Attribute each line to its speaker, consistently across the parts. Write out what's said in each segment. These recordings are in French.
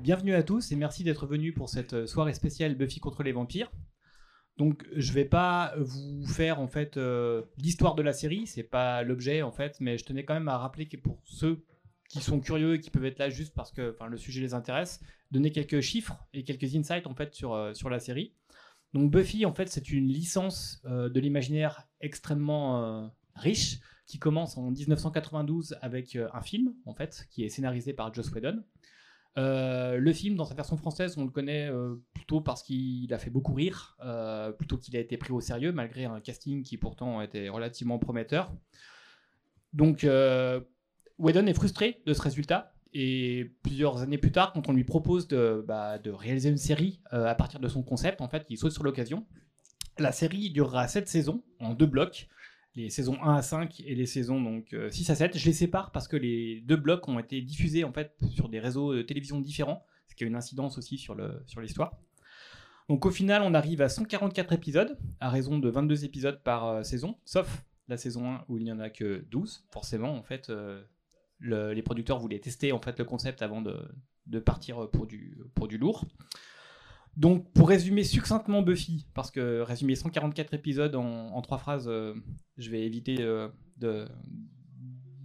Speaker 1: Euh, bienvenue à tous et merci d'être venus pour cette soirée spéciale Buffy contre les vampires. Donc, je vais pas vous faire en fait euh, l'histoire de la série, c'est pas l'objet en fait, mais je tenais quand même à rappeler que pour ceux qui sont curieux et qui peuvent être là juste parce que le sujet les intéresse, donner quelques chiffres et quelques insights en fait sur, euh, sur la série. Donc, Buffy en fait c'est une licence de l'imaginaire extrêmement riche qui commence en 1992 avec un film en fait qui est scénarisé par Joss Whedon. Euh, le film, dans sa version française, on le connaît euh, plutôt parce qu'il a fait beaucoup rire, euh, plutôt qu'il a été pris au sérieux, malgré un casting qui pourtant était relativement prometteur. Donc, Whedon est frustré de ce résultat. Et plusieurs années plus tard, quand on lui propose de, bah, réaliser une série à partir de son concept, en fait, il saute sur l'occasion. La série durera 7 saisons en deux blocs les saisons 1 à 5 et les saisons donc 6 euh, à 7. Je les sépare parce que les deux blocs ont été diffusés en fait sur des réseaux de télévision différents, ce qui a une incidence aussi sur l'histoire. Donc au final, on arrive à 144 épisodes à raison de 22 épisodes par euh, saison, sauf la saison 1 où il n'y en a que 12. Forcément, en fait, euh, les producteurs voulaient tester en fait le concept avant de, de partir pour du pour du lourd. Donc, pour résumer succinctement Buffy, parce que résumer 144 épisodes en, trois phrases, euh, je vais éviter euh, de,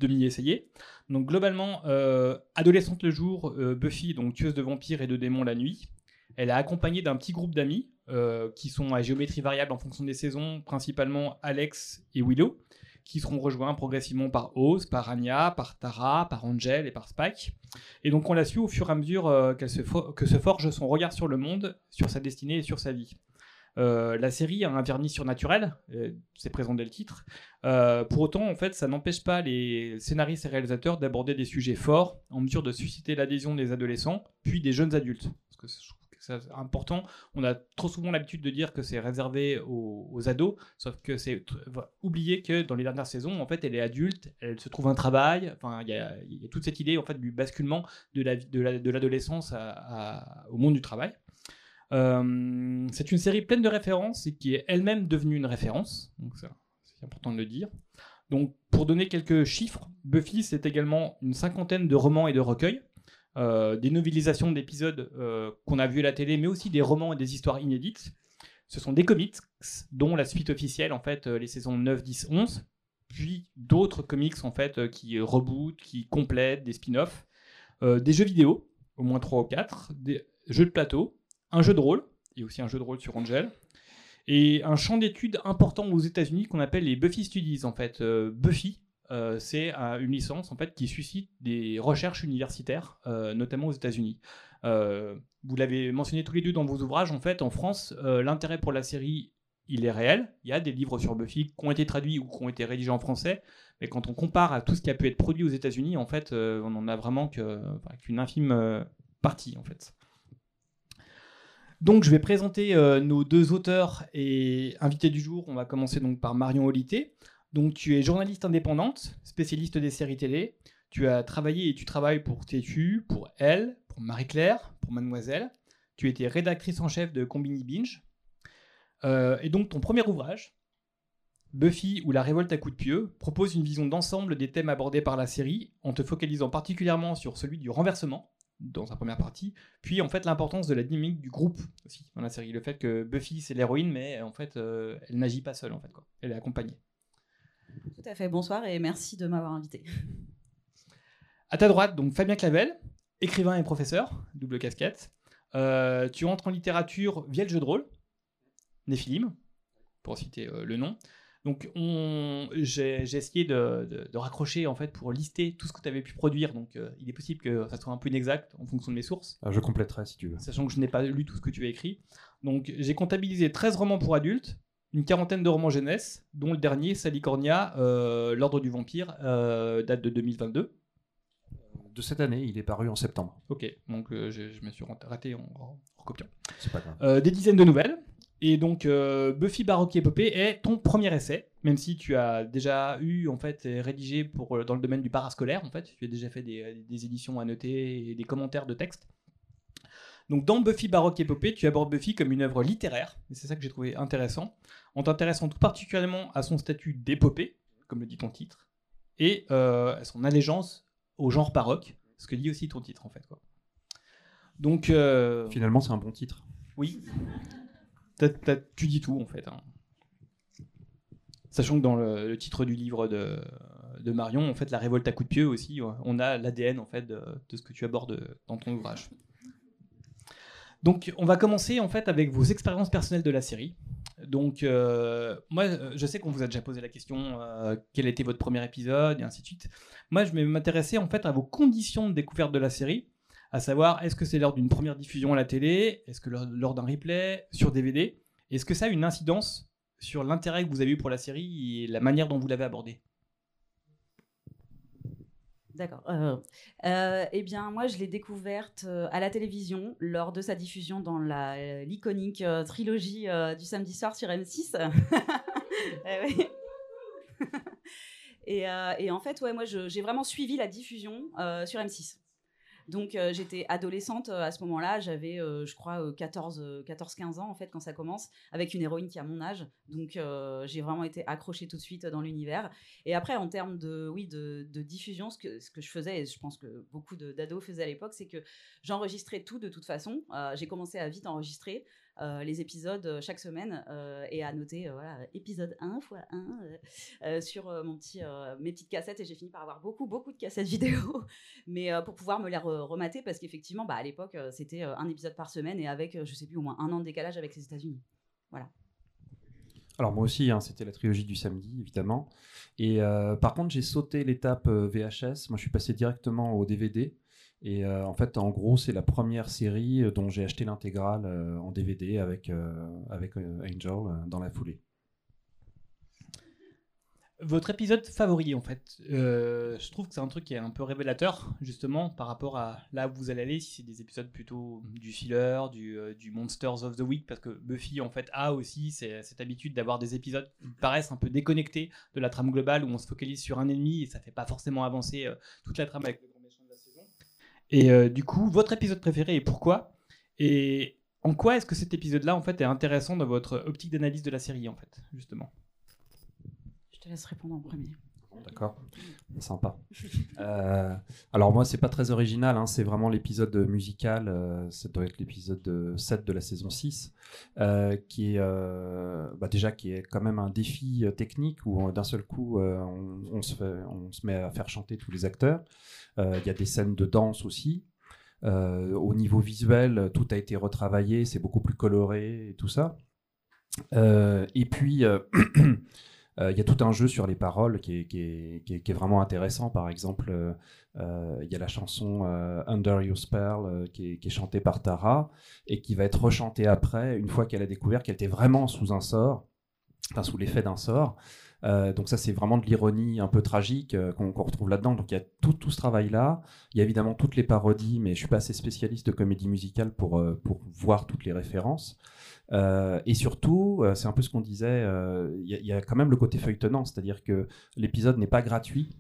Speaker 1: m'y essayer. Donc, globalement, euh, adolescente le jour, Buffy, donc tueuse de vampires et de démons la nuit. Elle est accompagnée d'un petit groupe d'amis qui sont à géométrie variable en fonction des saisons, principalement Alex et Willow qui seront rejoints progressivement par Oz, par Anya, par Tara, par Angel et par Spike. Et donc on l'a su au fur et à mesure euh, qu'elle se que se forge son regard sur le monde, sur sa destinée et sur sa vie. Euh, la série a un vernis surnaturel, euh, c'est présent dès le titre. pour autant, en fait, ça n'empêche pas les scénaristes et réalisateurs d'aborder des sujets forts, en mesure de susciter l'adhésion des adolescents, puis des jeunes adultes. C'est important. On a trop souvent l'habitude de dire que c'est réservé aux, ados, sauf que c'est oublier que dans les dernières saisons, en fait, elle est adulte, elle se trouve un travail. Enfin, il y, a, toute cette idée en fait du basculement de l'adolescence au monde du travail. Euh, c'est une série pleine de références et qui est elle-même devenue une référence. Donc c'est important de le dire. Donc pour donner quelques chiffres, Buffy c'est également une cinquantaine de romans et de recueils. Euh, des novelisations d'épisodes euh, qu'on a vus à la télé, mais aussi des romans et des histoires inédites. Ce sont des comics, dont la suite officielle, en fait, euh, les saisons 9, 10, 11, puis d'autres comics, en fait, qui rebootent, qui complètent, des spin-offs, des jeux vidéo, au moins 3 ou 4, des jeux de plateau, un jeu de rôle, et aussi un jeu de rôle sur Angel, et un champ d'études important aux États-Unis qu'on appelle les Buffy Studies, en fait. Buffy, euh, c'est une licence en fait qui suscite des recherches universitaires, euh, notamment aux États-Unis. Euh, vous l'avez mentionné tous les deux dans vos ouvrages. En fait, en France, l'intérêt pour la série il est réel. Il y a des livres sur Buffy qui ont été traduits ou qui ont été rédigés en français, mais quand on compare à tout ce qui a pu être produit aux États-Unis, en fait, on n'en a vraiment qu'une infime partie, en fait. Donc, je vais présenter nos deux auteurs et invités du jour. On va commencer donc par Marion Olité. Donc tu es journaliste indépendante, spécialiste des séries télé. Tu as travaillé et tu travailles pour Tétu, pour Elle, pour Marie-Claire, pour Mademoiselle. Tu étais rédactrice en chef de Combini Binge. Euh, et donc ton premier ouvrage, Buffy ou la révolte à coups de pieux, propose une vision d'ensemble des thèmes abordés par la série, en te focalisant particulièrement sur celui du renversement, dans sa première partie, puis en fait l'importance de la dynamique du groupe aussi dans la série. Le fait que Buffy c'est l'héroïne, mais en fait euh, elle n'agit pas seule en fait quoi. Elle est accompagnée.
Speaker 2: Tout à fait, bonsoir et merci de m'avoir invité.
Speaker 1: À ta droite, donc Fabien Clavel, écrivain et professeur, double casquette. Euh, tu entres en littérature via le jeu de rôle, Néphilim, pour citer euh, le nom. Donc j'ai essayé de, raccrocher en fait pour lister tout ce que tu avais pu produire. Donc euh, il est possible que ça soit un peu inexact en fonction de mes sources.
Speaker 3: Ah, je compléterai si tu veux.
Speaker 1: Sachant que je n'ai pas lu tout ce que tu as écrit. Donc j'ai comptabilisé 13 romans pour adultes, une quarantaine de romans jeunesse, dont le dernier, Salicornia, euh, L'Ordre du Vampire, euh, date de 2022.
Speaker 3: De cette année, il est paru en septembre.
Speaker 1: Ok, donc euh, je, me suis raté en, recopiant.
Speaker 3: C'est pas grave.
Speaker 1: des dizaines de nouvelles. Et donc, Buffy Baroque Épopée est ton premier essai, même si tu as déjà eu, en fait, rédigé pour, dans le domaine du parascolaire, en fait. Tu as déjà fait des, des éditions à noter et des commentaires de texte. Donc dans Buffy Baroque Épopée, tu abordes Buffy comme une œuvre littéraire, et c'est ça que j'ai trouvé intéressant, en t'intéressant tout particulièrement à son statut d'épopée, comme le dit ton titre, et euh, à son allégeance au genre baroque, ce que dit aussi ton titre en fait. Donc
Speaker 3: finalement, c'est un bon titre.
Speaker 1: Oui. tu dis tout en fait. Hein. Sachant que dans le, titre du livre de, Marion, en fait, la révolte à coups de pied aussi, on a l'ADN en fait de, ce que tu abordes dans ton ouvrage. Donc, on va commencer en fait avec vos expériences personnelles de la série. Donc, euh, moi, je sais qu'on vous a déjà posé la question euh, quel était votre premier épisode et ainsi de suite. Moi, je vais m'intéresser en fait à vos conditions de découverte de la série, à savoir est-ce que c'est lors d'une première diffusion à la télé, est-ce que lors d'un replay, sur DVD, est-ce que ça a une incidence sur l'intérêt que vous avez eu pour la série et la manière dont vous l'avez abordée?
Speaker 2: D'accord. Euh, euh, eh bien, moi, je l'ai découverte euh, à la télévision lors de sa diffusion dans la l'iconique trilogie du samedi soir sur M6. et, et, en fait, ouais, moi, j'ai vraiment suivi la diffusion sur M6. Donc euh, j'étais adolescente euh, à ce moment-là, j'avais euh, je crois 14 14 15 ans en fait quand ça commence avec une héroïne qui a mon âge. Donc j'ai vraiment été accrochée tout de suite dans l'univers. Et après en termes de oui de, diffusion ce que ce que je faisais et je pense que beaucoup d'ados faisaient à l'époque, c'est que j'enregistrais tout de toute façon. j'ai commencé à vite enregistrer les épisodes euh, chaque semaine euh, et à noter voilà, épisode 1 x 1 sur mon petit, mes petites cassettes. Et j'ai fini par avoir beaucoup, beaucoup de cassettes vidéo, mais pour pouvoir me les remater parce qu'effectivement, bah, à l'époque, c'était un épisode par semaine et avec, je sais plus, au moins un an de décalage avec les États-Unis. Voilà.
Speaker 3: Alors moi aussi, hein, c'était la trilogie du samedi, évidemment. Et par contre, j'ai sauté l'étape VHS. Moi, je suis passé directement au DVD. Et euh, en fait, en gros, c'est la première série euh, dont j'ai acheté l'intégrale euh, en DVD avec, avec Angel dans la foulée.
Speaker 1: Votre épisode favori, en fait, je trouve que c'est un truc qui est un peu révélateur, justement, par rapport à là où vous allez aller, si c'est des épisodes plutôt du filler, du, Monsters of the Week, parce que Buffy, en fait, a aussi cette habitude d'avoir des épisodes qui paraissent un peu déconnectés de la trame globale, où on se focalise sur un ennemi et ça fait pas forcément avancer toute la trame avec le et euh, du coup, votre épisode préféré et pourquoi? Et en quoi est-ce que cet épisode-là, en fait, est intéressant dans votre optique d'analyse de la série, en fait, justement?
Speaker 2: Je te laisse répondre en premier.
Speaker 3: D'accord, sympa. Euh, alors moi, c'est pas très original, hein, c'est vraiment l'épisode musical, euh, ça doit être l'épisode 7 de la saison 6, qui est bah, déjà qui est quand même un défi technique où d'un seul coup on, se on se met à faire chanter tous les acteurs. Euh, il y a des scènes de danse aussi. Euh, au niveau visuel, tout a été retravaillé, c'est beaucoup plus coloré et tout ça. Euh, et puis, il y a tout un jeu sur les paroles qui est, vraiment intéressant. Par exemple, il y a la chanson Under Your Spell qui est, chantée par Tara et qui va être rechantée après, une fois qu'elle a découvert qu'elle était vraiment sous un sort, enfin sous l'effet d'un sort. Euh, donc ça, c'est vraiment de l'ironie un peu tragique euh, qu'on retrouve là-dedans. Donc il y a tout, ce travail-là. Il y a évidemment toutes les parodies, mais je suis pas assez spécialiste de comédie musicale pour, euh, voir toutes les références. et surtout, c'est un peu ce qu'on disait, il y, y, a quand même le côté feuilletonnant, c'est-à-dire que l'épisode n'est pas gratuit.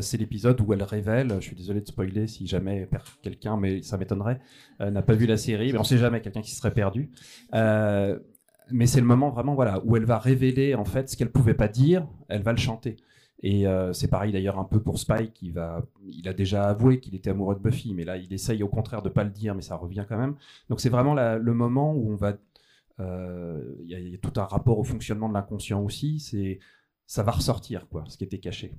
Speaker 3: c'est l'épisode où elle révèle, je suis désolé de spoiler si jamais quelqu'un, mais ça m'étonnerait, n'a pas vu la série, mais on sait jamais, quelqu'un qui serait perdu mais c'est le moment vraiment voilà où elle va révéler en fait ce qu'elle pouvait pas dire, elle va le chanter. Et euh, c'est pareil d'ailleurs un peu pour Spike, qui va, il a déjà avoué qu'il était amoureux de Buffy, mais là il essaye au contraire de pas le dire, mais ça revient quand même. Donc c'est vraiment le moment où on va, euh, il y, a tout un rapport au fonctionnement de l'inconscient aussi. C'est, ça va ressortir quoi, ce qui était caché.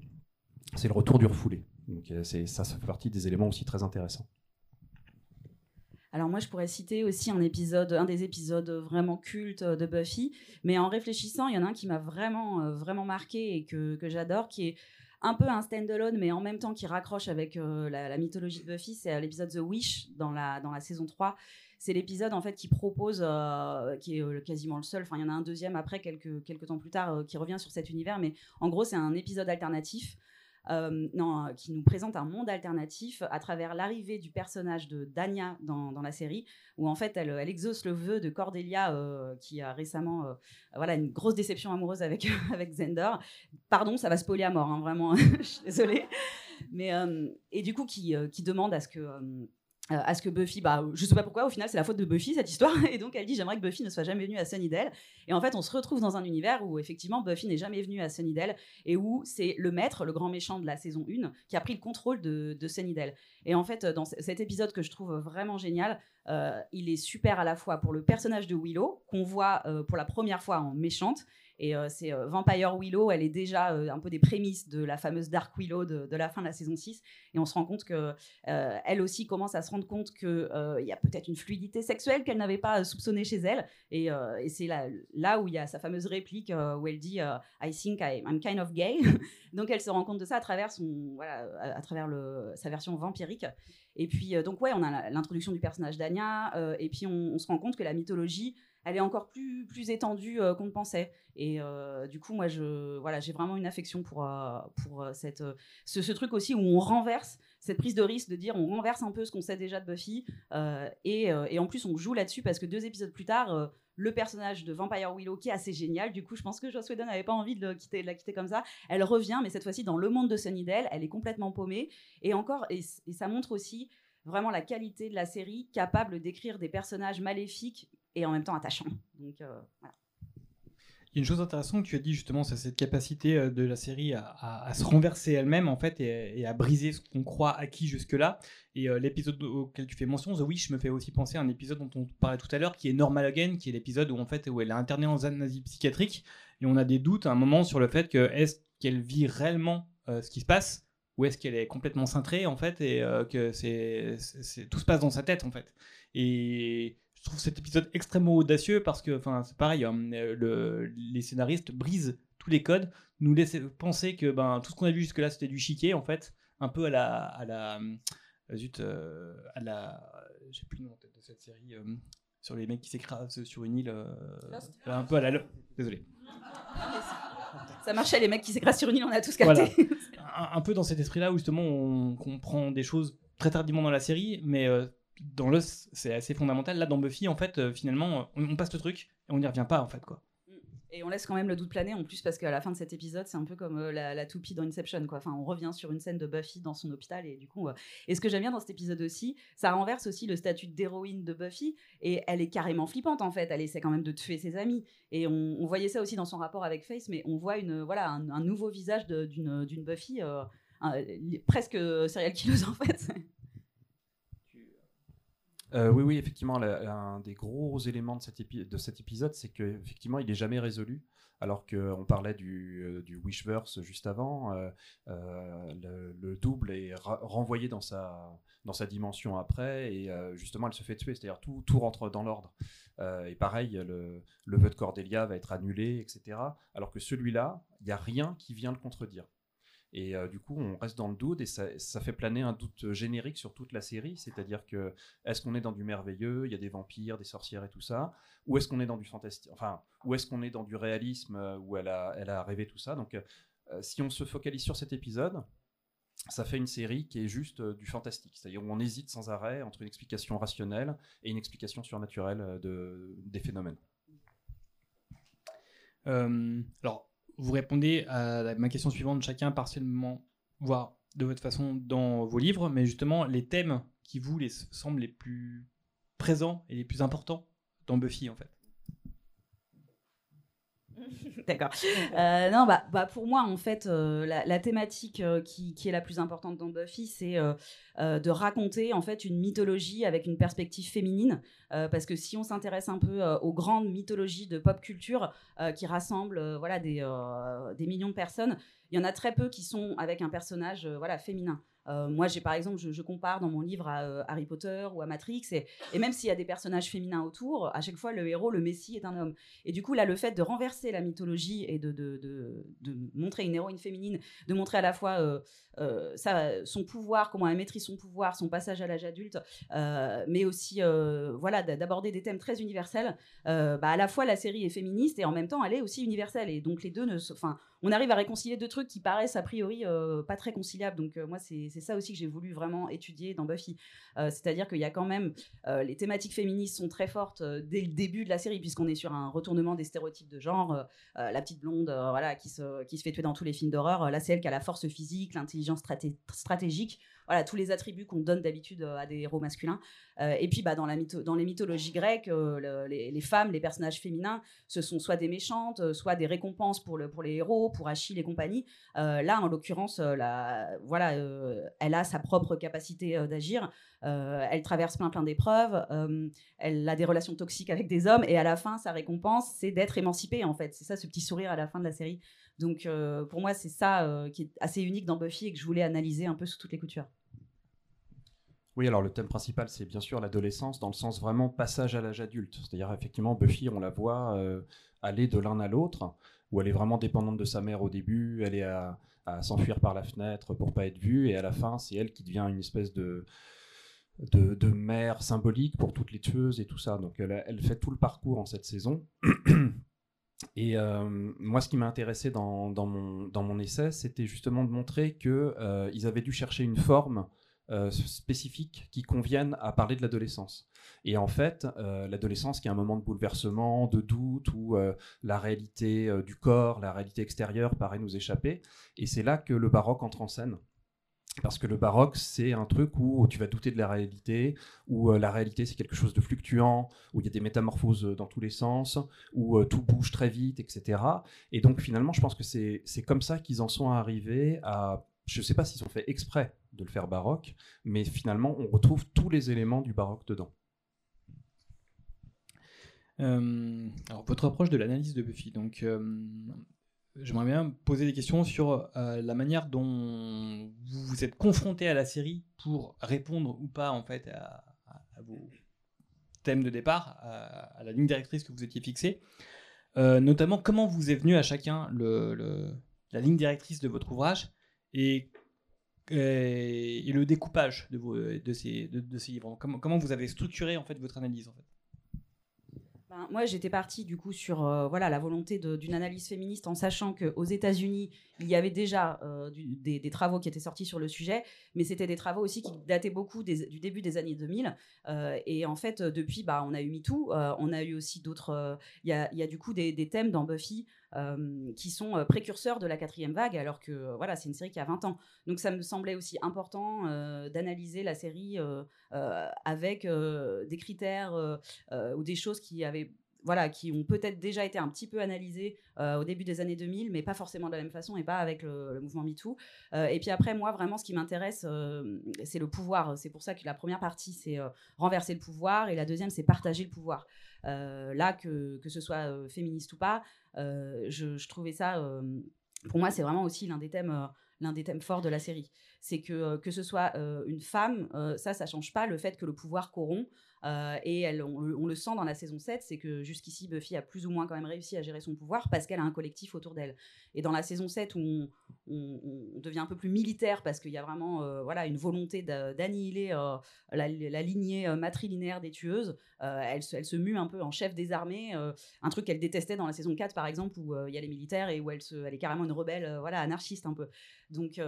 Speaker 3: C'est le retour du refoulé. Donc euh, ça, ça fait partie des éléments aussi très intéressants.
Speaker 2: Alors moi, je pourrais citer aussi un épisode, un des épisodes vraiment cultes de Buffy, mais en réfléchissant, il y en a un qui m'a vraiment, euh, vraiment marqué et que, j'adore, qui est un peu un stand-alone, mais en même temps qui raccroche avec euh, la, mythologie de Buffy. C'est euh, l'épisode The Wish dans la, dans la saison 3. C'est l'épisode en fait qui propose, qui est quasiment le seul. Enfin, il y en a un deuxième après, quelques, quelques temps plus tard, qui revient sur cet univers. Mais en gros, c'est un épisode alternatif euh, non, euh, qui nous présente un monde alternatif à travers l'arrivée du personnage de Dania dans, la série, où en fait elle, elle exauce le vœu de Cordelia, euh, qui a récemment voilà, une grosse déception amoureuse avec, avec Zender. Pardon, ça va spoiler à mort, hein, vraiment, je suis désolée. Mais, et du coup, qui, qui demande à ce que euh, à ce que Buffy, bah, je sais pas pourquoi, au final, c'est la faute de Buffy cette histoire. Et donc, elle dit J'aimerais que Buffy ne soit jamais venue à Sunnydale. Et en fait, on se retrouve dans un univers où, effectivement, Buffy n'est jamais venue à Sunnydale et où c'est le maître, le grand méchant de la saison 1, qui a pris le contrôle de, de Sunnydale. Et en fait, dans cet épisode que je trouve vraiment génial, euh, il est super à la fois pour le personnage de Willow, qu'on voit euh, pour la première fois en méchante, et euh, c'est euh, Vampire Willow, elle est déjà euh, un peu des prémices de la fameuse Dark Willow de, la fin de la saison 6. Et on se rend compte que elle aussi commence à se rendre compte qu'il y a peut-être une fluidité sexuelle qu'elle n'avait pas soupçonnée chez elle. Et, c'est là, où il y a sa fameuse réplique où elle dit I think I'm kind of gay. donc elle se rend compte de ça à travers, son, voilà, à, travers le, sa version vampirique. Et puis, donc, ouais, on a l'introduction du personnage d'Anya, et puis on, se rend compte que la mythologie, elle est encore plus, plus étendue euh, qu'on ne pensait. Et euh, du coup, moi, je, voilà, j'ai vraiment une affection pour, euh, pour cette, ce, truc aussi où on renverse cette prise de risque de dire on renverse un peu ce qu'on sait déjà de Buffy. Et, et, en plus, on joue là-dessus parce que deux épisodes plus tard, le personnage de Vampire Willow, qui est assez génial, du coup, je pense que Joss Whedon n'avait pas envie de, quitter, la quitter comme ça. Elle revient, mais cette fois-ci dans le monde de Sunnydale, elle est complètement paumée. Et encore, et ça montre aussi vraiment la qualité de la série, capable d'écrire des personnages maléfiques et en même temps attachant. Euh.
Speaker 1: Il y a une chose intéressante que tu as dit justement, c'est cette capacité euh, de la série à, se renverser elle-même en fait et, à briser ce qu'on croit acquis jusque-là. Et euh, l'épisode auquel tu fais mention, The Wish, me fait aussi penser à un épisode dont on parlait tout à l'heure, qui est Normal Again, qui est l'épisode où en fait où elle est internée en nazie psychiatrique et on a des doutes à un moment sur le fait que est-ce qu'elle vit réellement ce qui se passe ou est-ce qu'elle est complètement cintrée en fait et que c'est, tout se passe dans sa tête en fait. Et je trouve cet épisode extrêmement audacieux parce que, enfin, c'est pareil, hein, le, les scénaristes brisent tous les codes, nous laissent penser que ben, tout ce qu'on a vu jusque-là c'était du chiquet en fait, un peu à la. À la euh, zut, euh, à la. J'ai plus le nom de cette série euh, sur les mecs qui s'écrasent sur une île. un peu à la. Désolé.
Speaker 2: Ça marchait, les mecs qui s'écrasent sur une île, on a tous capté.
Speaker 1: Un, peu dans cet esprit-là où justement on comprend des choses très tardivement dans la série, mais dans l'os, c'est assez fondamental. Là, dans Buffy, en fait, euh, finalement, on, passe le truc et on n'y revient pas, en fait, quoi. Mm.
Speaker 2: Et on laisse quand même le doute planer en plus parce qu'à la fin de cet épisode, c'est un peu comme euh, la, toupie dans Inception. Quoi. Enfin, on revient sur une scène de Buffy dans son hôpital et du coup. Euh, et ce que j'aime bien dans cet épisode aussi, ça renverse aussi le statut d'héroïne de Buffy et elle est carrément flippante en fait. Elle essaie quand même de tuer ses amis et on, voyait ça aussi dans son rapport avec Face, mais on voit une voilà un, nouveau visage d'une Buffy presque serial killeuse en fait.
Speaker 3: Euh, oui, oui, effectivement, un des gros éléments de cet, de cet épisode, c'est qu'effectivement, il n'est jamais résolu. Alors qu'on parlait du, euh, du, Wishverse juste avant, euh, le, double est renvoyé dans sa, dans sa dimension après, et justement, elle se fait tuer, c'est-à-dire tout, tout rentre dans l'ordre. et pareil, le, le vœu de Cordelia va être annulé, etc. Alors que celui-là, il n'y a rien qui vient le contredire. Et euh, du coup, on reste dans le doute et ça, fait planer un doute générique sur toute la série. C'est-à-dire que est-ce qu'on est dans du merveilleux, il y a des vampires, des sorcières et tout ça, ou est-ce qu'on est dans du fantastique, enfin, ou est-ce qu'on est dans du réalisme euh, où elle a, rêvé tout ça? Donc, euh, si on se focalise sur cet épisode, ça fait une série qui est juste du fantastique, c'est-à-dire où on hésite sans arrêt entre une explication rationnelle et une explication surnaturelle de, des phénomènes.
Speaker 1: alors, vous répondez à ma question suivante, chacun partiellement, voire de votre façon, dans vos livres, mais justement, les thèmes qui vous les, semblent les plus présents et les plus importants dans Buffy, en fait.
Speaker 2: D'accord. Euh, non, bah, bah, pour moi, en fait, euh, la, thématique euh, qui, qui, est la plus importante dans Buffy, c'est de raconter en fait une mythologie avec une perspective féminine. parce que si on s'intéresse un peu aux grandes mythologies de pop culture qui rassemblent voilà des, des millions de personnes, il y en a très peu qui sont avec un personnage voilà féminin. Euh, moi, j'ai par exemple, je, compare dans mon livre à euh, Harry Potter ou à Matrix, et, même s'il y a des personnages féminins autour, à chaque fois, le héros, le messie est un homme. Et du coup, là, le fait de renverser la mythologie et de, montrer une héroïne féminine, de montrer à la fois euh, son pouvoir, comment elle maîtrise son pouvoir, son passage à l'âge adulte, mais aussi voilà, d'aborder des thèmes très universels, bah, à la fois la série est féministe et en même temps, elle est aussi universelle. Et donc, les deux. Enfin, on arrive à réconcilier deux trucs qui paraissent a priori pas très conciliables. Donc, moi, c'est c'est ça aussi que j'ai voulu vraiment étudier dans Buffy. C'est-à-dire qu'il y a quand même les thématiques féministes sont très fortes dès le début de la série puisqu'on est sur un retournement des stéréotypes de genre. la petite blonde, voilà, qui se, qui se fait tuer dans tous les films d'horreur. là, c'est elle qui a la force physique, l'intelligence stratégique voilà, tous les attributs qu'on donne d'habitude à des héros masculins. et puis, bah, dans, la dans les mythologies grecques, les, femmes, les personnages féminins, ce sont soit des méchantes, soit des récompenses pour, le, pour les héros, pour Achille et compagnie. là, en l'occurrence, voilà, elle a sa propre capacité d'agir. elle traverse plein plein d'épreuves. elle a des relations toxiques avec des hommes. Et à la fin, sa récompense, c'est d'être émancipée, en fait. C'est ça, ce petit sourire à la fin de la série. Donc, pour moi, c'est ça qui est assez unique dans Buffy et que je voulais analyser un peu sous toutes les coutures.
Speaker 3: Oui, alors le thème principal, c'est bien sûr l'adolescence, dans le sens vraiment passage à l'âge adulte. C'est-à-dire, effectivement, Buffy, on la voit aller de l'un à l'autre, où elle est vraiment dépendante de sa mère au début, elle est à, s'enfuir par la fenêtre pour pas être vue, et à la fin, c'est elle qui devient une espèce de, de, mère symbolique pour toutes les tueuses et tout ça. Donc elle, fait tout le parcours en cette saison. Et euh, moi, ce qui m'a intéressé dans, dans, mon, dans, mon, essai, c'était justement de montrer qu'ils euh, avaient dû chercher une forme euh, spécifique qui convienne à parler de l'adolescence. Et en fait, euh, l'adolescence qui est un moment de bouleversement, de doute, où euh, la réalité du corps, la réalité extérieure paraît nous échapper. Et c'est là que le baroque entre en scène. Parce que le baroque, c'est un truc où tu vas douter de la réalité, où la réalité c'est quelque chose de fluctuant, où il y a des métamorphoses dans tous les sens, où tout bouge très vite, etc. Et donc finalement, je pense que c'est comme ça qu'ils en sont arrivés à... Je ne sais pas s'ils ont fait exprès de le faire baroque, mais finalement, on retrouve tous les éléments du baroque dedans.
Speaker 1: Euh, alors, votre approche de l'analyse de Buffy. Donc, euh, j'aimerais bien poser des questions sur euh, la manière dont vous vous êtes confronté à la série pour répondre ou pas en fait à, vos thèmes de départ, à, la ligne directrice que vous étiez fixée. notamment, comment vous est venu à chacun le, la ligne directrice de votre ouvrage et, et, le découpage de, vos, de, ces, de, ces livres. Comment, comment, vous avez structuré en fait votre analyse
Speaker 2: ben, moi, j'étais partie du coup sur euh, voilà la volonté d'une analyse féministe en sachant qu'aux États-Unis, il y avait déjà euh, des, travaux qui étaient sortis sur le sujet, mais c'était des travaux aussi qui dataient beaucoup du début des années 2000. Euh, et en fait, depuis, bah, on a eu MeToo, on a eu aussi d'autres. Il y a, y, a, du coup des thèmes dans Buffy qui sont précurseurs de la quatrième vague, alors que voilà, c'est une série qui a 20 ans. Donc ça me semblait aussi important d'analyser la série avec des critères ou des choses qui avaient voilà, qui ont peut-être déjà été un petit peu analysées au début des années 2000, mais pas forcément de la même façon et pas avec le, mouvement MeToo. et puis après, moi, vraiment, ce qui m'intéresse, c'est le pouvoir. C'est pour ça que la première partie, c'est renverser le pouvoir, et la deuxième, c'est partager le pouvoir. là, que, que, ce soit féministe ou pas, je, trouvais ça, pour moi, c'est vraiment aussi l'un des thèmes l'un des thèmes forts de la série. C'est que que ce soit une femme, ça, ça change pas le fait que le pouvoir corrompt. Euh, et on, le sent dans la saison 7, c'est que jusqu'ici, Buffy a plus ou moins quand même réussi à gérer son pouvoir parce qu'elle a un collectif autour d'elle. Et dans la saison 7, où on, devient un peu plus militaire parce qu'il y a vraiment euh, voilà, une volonté d'annihiler euh, la, lignée matrilinéaire des tueuses, elle, elle, se mue un peu en chef des armées, un truc qu'elle détestait dans la saison 4, par exemple, où il y a les militaires et où elle, elle est carrément une rebelle voilà, anarchiste un peu. Donc,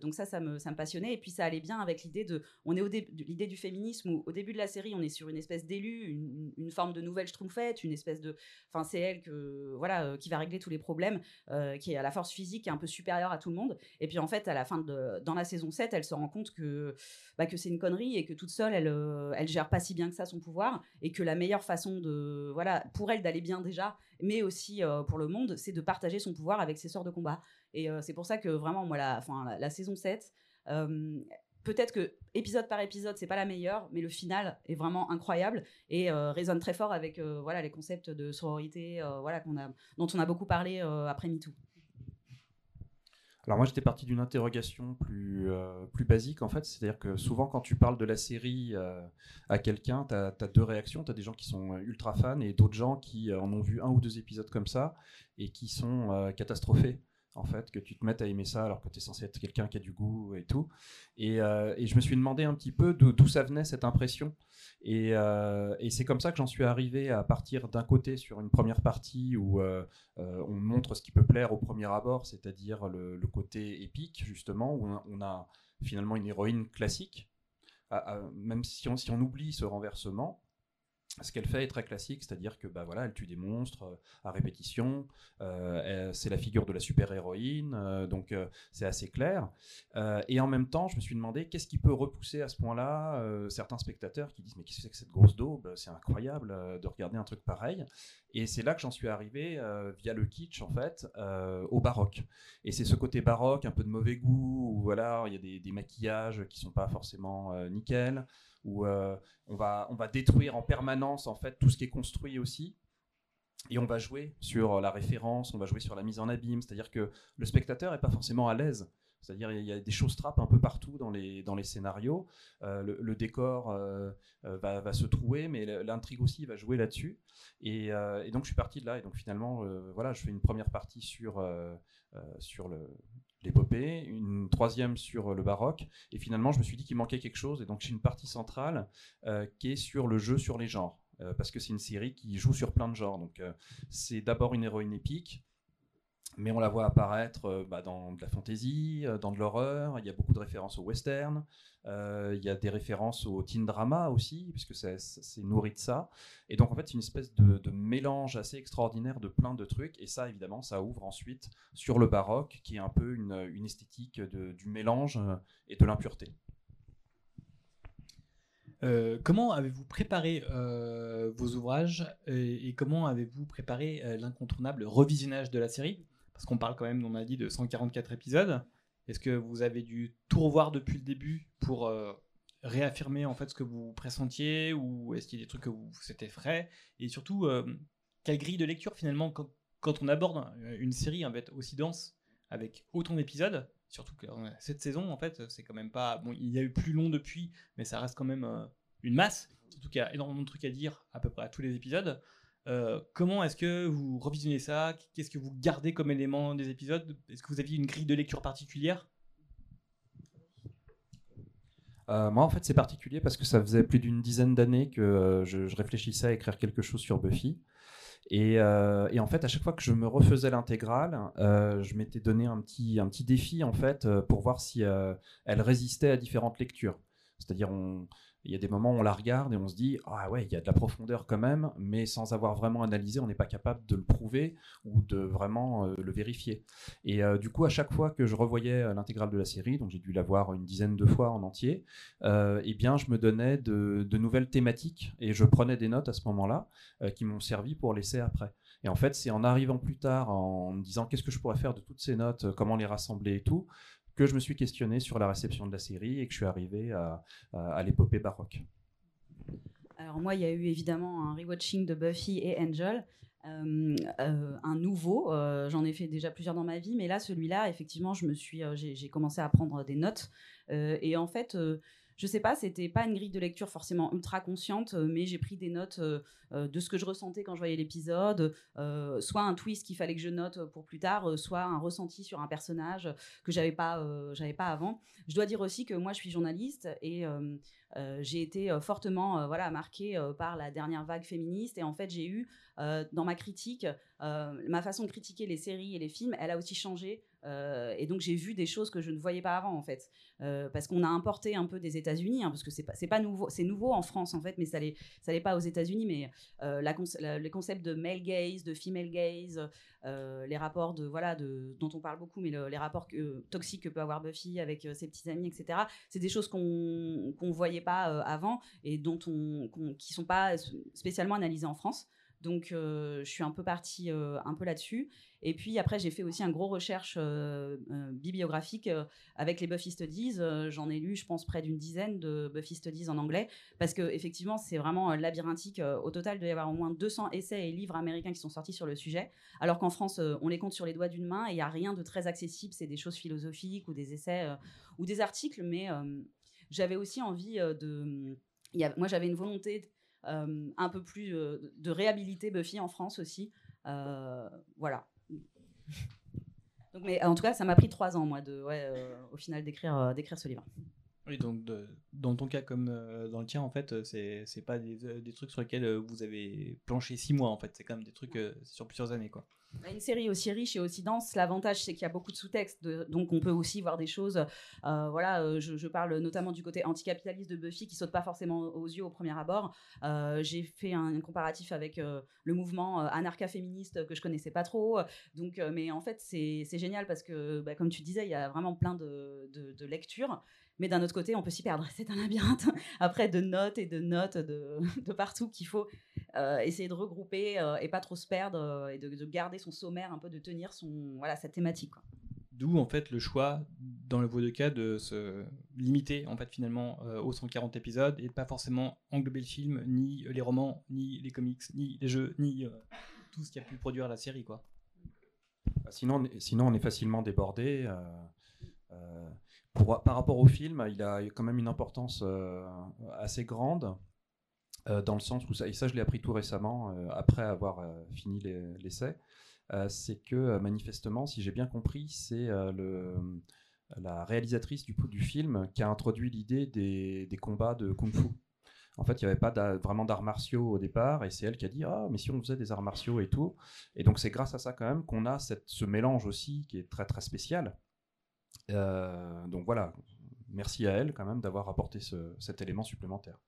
Speaker 2: donc ça, ça me, passionnait. Et puis ça allait bien avec l'idée de... On est au l'idée du féminisme où au début de la série, on est sur une espèce d'élu, une, forme de nouvelle Schtroumpfette, une espèce de, enfin c'est elle que voilà euh, qui va régler tous les problèmes, euh, qui a la force physique qui est un peu supérieure à tout le monde. Et puis en fait à la fin de dans la saison 7, elle se rend compte que bah, que c'est une connerie et que toute seule elle euh, elle gère pas si bien que ça son pouvoir et que la meilleure façon de voilà pour elle d'aller bien déjà, mais aussi pour le monde, c'est de partager son pouvoir avec ses sorts de combat. Et c'est pour ça que vraiment moi la, enfin, la, saison 7 peut-être que épisode par épisode, c'est pas la meilleure, mais le final est vraiment incroyable et euh, résonne très fort avec euh, voilà les concepts de sororité, euh, voilà dont on a beaucoup parlé après MeToo.
Speaker 3: Alors moi j'étais parti d'une interrogation plus, plus basique en fait, c'est-à-dire que souvent quand tu parles de la série à quelqu'un, tu as, deux réactions, tu as des gens qui sont ultra fans et d'autres gens qui en ont vu un ou deux épisodes comme ça et qui sont catastrophés en fait, que tu te mettes à aimer ça alors que tu es censé être quelqu'un qui a du goût et tout. Et, euh, je me suis demandé un petit peu d'où ça venait cette impression. Euh, et, c'est comme ça que j'en suis arrivé à partir d'un côté sur une première partie où euh, on montre ce qui peut plaire au premier abord, c'est-à-dire le, côté épique, justement, où on a finalement une héroïne classique, même si on, si on oublie ce renversement, ce qu'elle fait est très classique, c'est-à-dire que bah voilà, elle tue des monstres euh, à répétition. Euh, c'est la figure de la super-héroïne, euh, donc c'est assez clair. et en même temps, je me suis demandé qu'est-ce qui peut repousser à ce point-là certains spectateurs qui disent mais qu'est-ce que c'est que cette grosse daube? C'est incroyable de regarder un truc pareil. Et c'est là que j'en suis arrivé via le kitsch en fait au baroque. Et c'est ce côté baroque, un peu de mauvais goût, où voilà, il y a des, maquillages qui sont pas forcément nickel où euh, on, va, on va détruire en permanence en fait tout ce qui est construit aussi. Et on va jouer sur la référence, on va jouer sur la mise en abîme, c'est-à-dire que le spectateur n'est pas forcément à l'aise. C'est-à-dire il y a des choses trappes un peu partout dans les, dans les scénarios. Euh, le, décor euh, va, se trouver, mais l'intrigue aussi va jouer là-dessus. Et, et, donc je suis parti de là. Et donc finalement, voilà, je fais une première partie sur, sur le, l'épopée, une troisième sur le baroque, et finalement je me suis dit qu'il manquait quelque chose, et donc j'ai une partie centrale euh, qui est sur le jeu sur les genres, euh, parce que c'est une série qui joue sur plein de genres. Donc euh, c'est d'abord une héroïne épique, mais on la voit apparaître euh, bah, dans de la fantasy, euh, dans de l'horreur, il y a beaucoup de références au western, euh, il y a des références au teen drama aussi, puisque c'est nourri de ça. Et donc en fait, c'est une espèce de, mélange assez extraordinaire de plein de trucs, et ça évidemment, ça ouvre ensuite sur le baroque, qui est un peu une, esthétique du mélange et de l'impureté.
Speaker 1: comment avez-vous préparé vos ouvrages et comment avez-vous préparé l'incontournable revisionnage de la série? Parce qu'on parle quand même, on a dit, de 144 épisodes. Est-ce que vous avez dû tout revoir depuis le début pour euh, réaffirmer en fait ce que vous pressentiez ou est-ce qu'il y a des trucs que vous c'était frais et surtout euh, quelle grille de lecture finalement quand, on aborde une série en fait aussi dense avec autant d'épisodes? Surtout que cette saison en fait c'est quand même pas bon il y a eu plus long depuis mais ça reste quand même euh, une masse. Surtout qu'il y a énormément de trucs à dire à peu près à tous les épisodes euh, comment est-ce que vous revisionnez ça? Qu'est-ce que vous gardez comme élément des épisodes? Est-ce que vous aviez une grille de lecture particulière?
Speaker 3: Euh, moi, en fait, c'est particulier parce que ça faisait plus d'une dizaine d'années que euh, je, réfléchissais à écrire quelque chose sur Buffy. Et, en fait, à chaque fois que je me refaisais l'intégrale, je m'étais donné un petit, un petit défi en fait pour voir si elle résistait à différentes lectures. C'est-à-dire, on, il y a des moments où on la regarde et on se dit ah ouais il y a de la profondeur quand même mais sans avoir vraiment analysé on n'est pas capable de le prouver ou de vraiment euh, le vérifier et euh, du coup à chaque fois que je revoyais euh, l'intégrale de la série donc j'ai dû la voir une dizaine de fois en entier eh bien je me donnais de, nouvelles thématiques et je prenais des notes à ce moment là qui m'ont servi pour laisser après. Et en fait c'est en arrivant plus tard en me disant qu'est-ce que je pourrais faire de toutes ces notes comment les rassembler et tout? Que je me suis questionné sur la réception de la série et que je suis arrivé à, l'épopée baroque.
Speaker 2: Alors moi, il y a eu évidemment un rewatching de Buffy et Angel. Euh, euh, un nouveau, euh, j'en ai fait déjà plusieurs dans ma vie, mais là celui-là, effectivement, je me suis, j'ai commencé à prendre des notes et en fait, je sais pas, c'était pas une grille de lecture forcément ultra consciente, euh, mais j'ai pris des notes euh, euh, de ce que je ressentais quand je voyais l'épisode, soit un twist qu'il fallait que je note pour plus tard, soit un ressenti sur un personnage que j'avais pas, j'avais pas avant. Je dois dire aussi que moi, je suis journaliste et j'ai été fortement voilà marquée par la dernière vague féministe. Et en fait j'ai eu dans ma critique ma façon de critiquer les séries et les films elle a aussi changé. Euh, et donc j'ai vu des choses que je ne voyais pas avant en fait, euh, parce qu'on a importé un peu des États-Unis, hein, parce que c'est pas pas nouveau, c'est nouveau en France en fait, mais ça n'est ça pas aux États-Unis, mais euh, la, les concepts de male gaze, de female gaze, les rapports de voilà de dont on parle beaucoup, mais les rapports toxiques que peut avoir Buffy avec ses petits amis, etc. C'est des choses qu'on qu'on voyait pas avant et dont on qui sont pas spécialement analysées en France. Donc, je suis un peu partie un peu là-dessus. Et puis après, j'ai fait aussi un gros recherche euh, euh, bibliographique euh, avec les Buffy Studies. J'en ai lu, je pense, près d'une dizaine de Buffy Studies en anglais, parce que effectivement, c'est vraiment labyrinthique. Au total, il y avoir au moins 200 essais et livres américains qui sont sortis sur le sujet, alors qu'en France, on les compte sur les doigts d'une main et il n'y a rien de très accessible. C'est des choses philosophiques ou des essais ou des articles, mais j'avais aussi envie de... moi, j'avais une volonté un peu plus de réhabiliter Buffy en France aussi. voilà. Donc, mais en tout cas, ça m'a pris trois ans, moi, de, ouais, euh, au final, d'écrire, euh, d'écrire ce livre.
Speaker 1: Oui, donc dans ton cas comme euh, dans le tien, en fait, c'est c'est pas des, des, trucs sur lesquels vous avez planché six mois, en fait. C'est quand même des trucs sur plusieurs années, quoi.
Speaker 2: Bah, une série aussi riche et aussi dense, l'avantage c'est qu'il y a beaucoup de sous-textes, donc on peut aussi voir des choses. Euh, voilà, euh, je, parle notamment du côté anticapitaliste de Buffy qui saute pas forcément aux yeux au premier abord. Euh, j'ai fait un, comparatif avec le mouvement anarcha-féministe que je connaissais pas trop. Donc, mais en fait c'est génial parce que, bah, comme tu disais, il y a vraiment plein de, de lectures. Mais d'un autre côté, on peut s'y perdre. C'est un labyrinthe après de notes et de notes de, de partout qu'il faut euh, essayer de regrouper euh, et pas trop se perdre euh, et de, garder son sommaire, un peu de tenir son, voilà, sa thématique.
Speaker 1: D'où en fait le choix, dans le de cas, de se limiter en fait finalement aux 140 épisodes et de pas forcément englober le film, ni les romans, ni les comics, ni les jeux, ni tout ce qui a pu produire la série. quoi.
Speaker 3: Sinon, sinon, on est facilement débordé par rapport au film, il a quand même une importance euh, assez grande. Euh, dans le sens où ça, et ça je l'ai appris tout récemment euh, après avoir fini l'essai, c'est que manifestement, si j'ai bien compris, c'est la réalisatrice du, du, film qui a introduit l'idée des, combats de kung-fu. En fait, il n'y avait pas vraiment d'arts martiaux au départ, et c'est elle qui a dit Ah, mais si on faisait des arts martiaux et tout. Et donc, c'est grâce à ça, quand même, qu'on a ce mélange aussi qui est très très spécial. Euh, donc voilà, merci à elle quand même d'avoir apporté cet élément supplémentaire.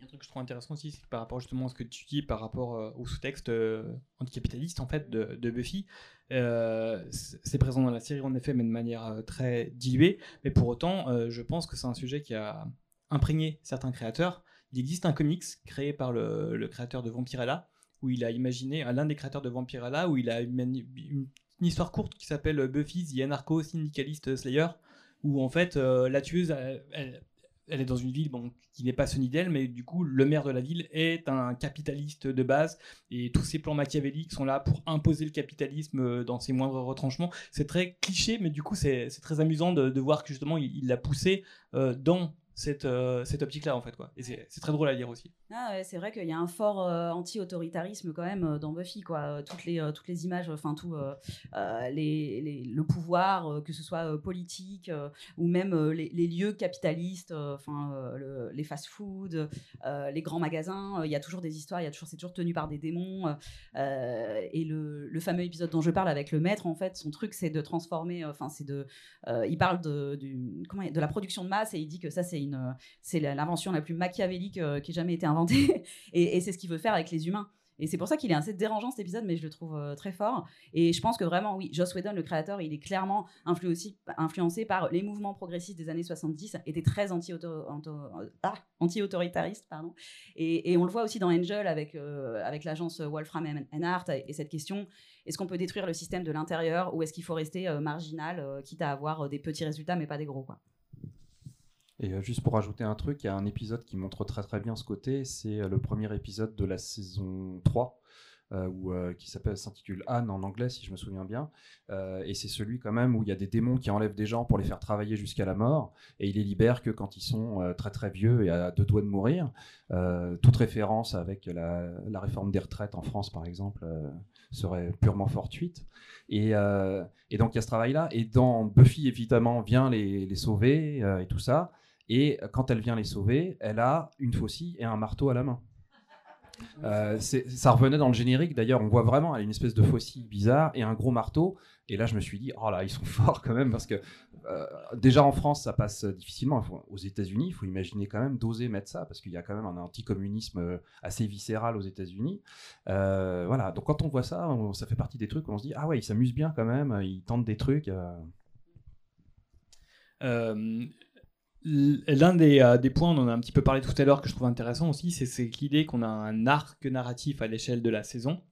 Speaker 1: Un truc que je trouve intéressant aussi, c'est que par rapport justement à ce que tu dis par rapport euh, au sous-texte euh, anticapitaliste en fait de, Buffy, c'est présent dans la série en effet, mais de manière très diluée. Mais pour autant, je pense que c'est un sujet qui a imprégné certains créateurs. Il existe un comics créé par le, créateur de Vampirella, où il a imaginé, l'un des créateurs de Vampirella, où il a une, une histoire courte qui s'appelle Buffy the Anarcho Syndicalist Slayer, où en fait euh, la tueuse, elle, est dans une ville qui n'est pas Sunnydale, mais du coup le maire de la ville est un capitaliste de base, et tous ses plans machiavéliques sont là pour imposer le capitalisme euh, dans ses moindres retranchements. C'est très cliché, mais du coup c'est très amusant de, voir que justement il l'a poussé euh, dans cette, euh, cette optique-là, en fait. Quoi. Et c'est très drôle à lire aussi.
Speaker 2: Ah c'est vrai qu'il y a un fort euh, anti-autoritarisme quand même euh, dans Buffy. Quoi. Toutes, les, toutes les images, enfin tout les, le pouvoir, que ce soit politique ou même les, lieux capitalistes, enfin les fast-food, les grands magasins, il y a toujours des histoires, c'est toujours tenu par des démons. et le, le, fameux épisode dont je parle avec le maître, en fait, son truc, c'est de transformer, enfin, c'est de. il parle de, du, comment, de la production de masse et il dit que ça, c'est c'est l'invention la plus machiavélique euh, qui ait jamais été inventée. et, c'est ce qu'il veut faire avec les humains. Et c'est pour ça qu'il est assez dérangeant cet épisode, mais je le trouve euh, très fort. Et je pense que vraiment, oui, Joss Whedon, le créateur, il est clairement influencé, par les mouvements progressistes des années 70, était très ah, anti-autoritariste. pardon. Et, on le voit aussi dans Angel avec, euh, l'agence Wolfram Hart et cette question est-ce qu'on peut détruire le système de l'intérieur ou est-ce qu'il faut rester marginal, quitte à avoir des petits résultats, mais pas des gros quoi.
Speaker 3: Et euh, juste pour ajouter un truc, il y a un épisode qui montre très très bien ce côté, c'est euh, le premier épisode de la saison 3. Euh, qui s'appelle s'intitule Anne en anglais si je me souviens bien. Et c'est celui quand même où il y a des démons qui enlèvent des gens pour les faire travailler jusqu'à la mort. Et il les libère que quand ils sont très très vieux et à deux doigts de mourir. Toute référence avec la, réforme des retraites en France par exemple serait purement fortuite. Et, donc il y a ce travail là et dans Buffy évidemment vient les sauver et tout ça et quand elle vient les sauver, elle a une faucille et un marteau à la main. Euh, ça revenait dans le générique d'ailleurs, on voit vraiment elle a une espèce de faucille bizarre et un gros marteau. Et là, je me suis dit, oh là, ils sont forts quand même parce que euh, déjà en France, ça passe difficilement. Aux États-Unis, il faut imaginer quand même d'oser mettre ça parce qu'il y a quand même un anticommunisme euh, assez viscéral aux États-Unis. voilà, donc quand on voit ça, ça fait partie des trucs où on se dit, ah ouais, ils s'amusent bien quand même, ils tentent des trucs.
Speaker 1: L'un des, euh, des, points, on en a un petit peu parlé tout à l'heure, que je trouve intéressant aussi, c'est l'idée qu'on a un arc narratif à l'échelle de la saison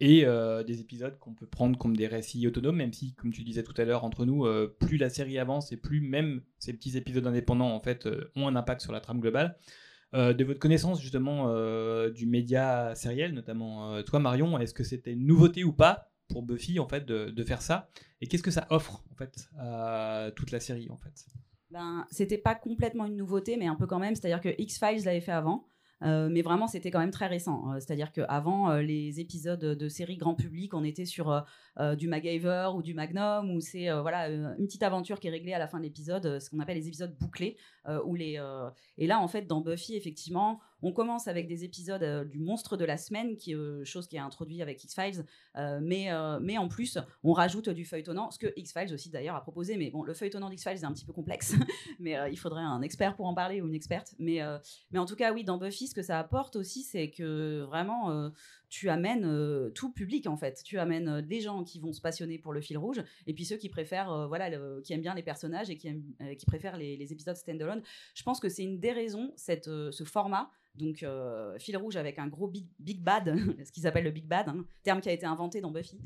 Speaker 1: et euh, des épisodes qu'on peut prendre comme des récits autonomes, même si, comme tu disais tout à l'heure, entre nous, euh, plus la série avance et plus même ces petits épisodes indépendants en fait ont un impact sur la trame globale. de votre connaissance justement du média sériel, notamment toi Marion, est-ce que c'était une nouveauté ou pas pour Buffy en fait de, de faire ça? Et qu'est-ce que ça offre en fait à toute la série en fait?
Speaker 2: Ben, c'était pas complètement une nouveauté, mais un peu quand même. C'est-à-dire que X-Files l'avait fait avant. Euh, mais vraiment, c'était quand même très récent. Euh, C'est-à-dire qu'avant, euh, les épisodes de séries grand public, on était sur euh, du MacGyver ou du Magnum, où c'est voilà, une petite aventure qui est réglée à la fin de l'épisode, ce qu'on appelle les épisodes bouclés. les, Et là, en fait, dans Buffy, effectivement, on commence avec des épisodes du monstre de la semaine, qui chose qui est introduite avec X-Files, mais, mais en plus, on rajoute du feuilletonnant, ce que X-Files aussi d'ailleurs a proposé. Mais bon, le feuilletonnant d'X-Files est un petit peu complexe, mais il faudrait un expert pour en parler ou une experte. Mais, mais en tout cas, oui, dans Buffy, ce que ça apporte aussi, c'est que vraiment, tu amènes tout public en fait. Tu amènes des gens qui vont se passionner pour le fil rouge, et puis ceux qui préfèrent, voilà, qui aiment bien les personnages et euh, qui préfèrent les, les épisodes standalone. Je pense que c'est une des raisons, cette, ce format. Donc, fil rouge avec un gros big, big bad, ce qu'ils appellent le big bad, hein, terme qui a été inventé dans Buffy.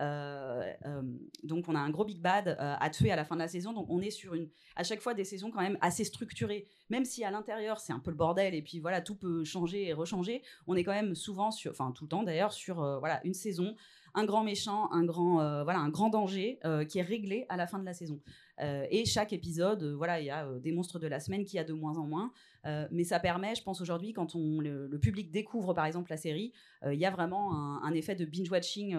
Speaker 2: Euh, euh, donc, on a un gros big bad euh, à tuer à la fin de la saison. Donc, on est sur une, à chaque fois des saisons quand même assez structurées. Même si à l'intérieur c'est un peu le bordel et puis voilà tout peut changer et rechanger, on est quand même souvent sur, enfin tout le temps d'ailleurs sur voilà une saison, un grand méchant, un grand euh, voilà un grand danger euh, qui est réglé à la fin de la saison. Euh, et chaque épisode, voilà, il y a des monstres de la semaine qui a de moins en moins. Mais ça permet, je pense aujourd'hui, quand on, le, public découvre par exemple la série, il y a vraiment un, effet de binge-watching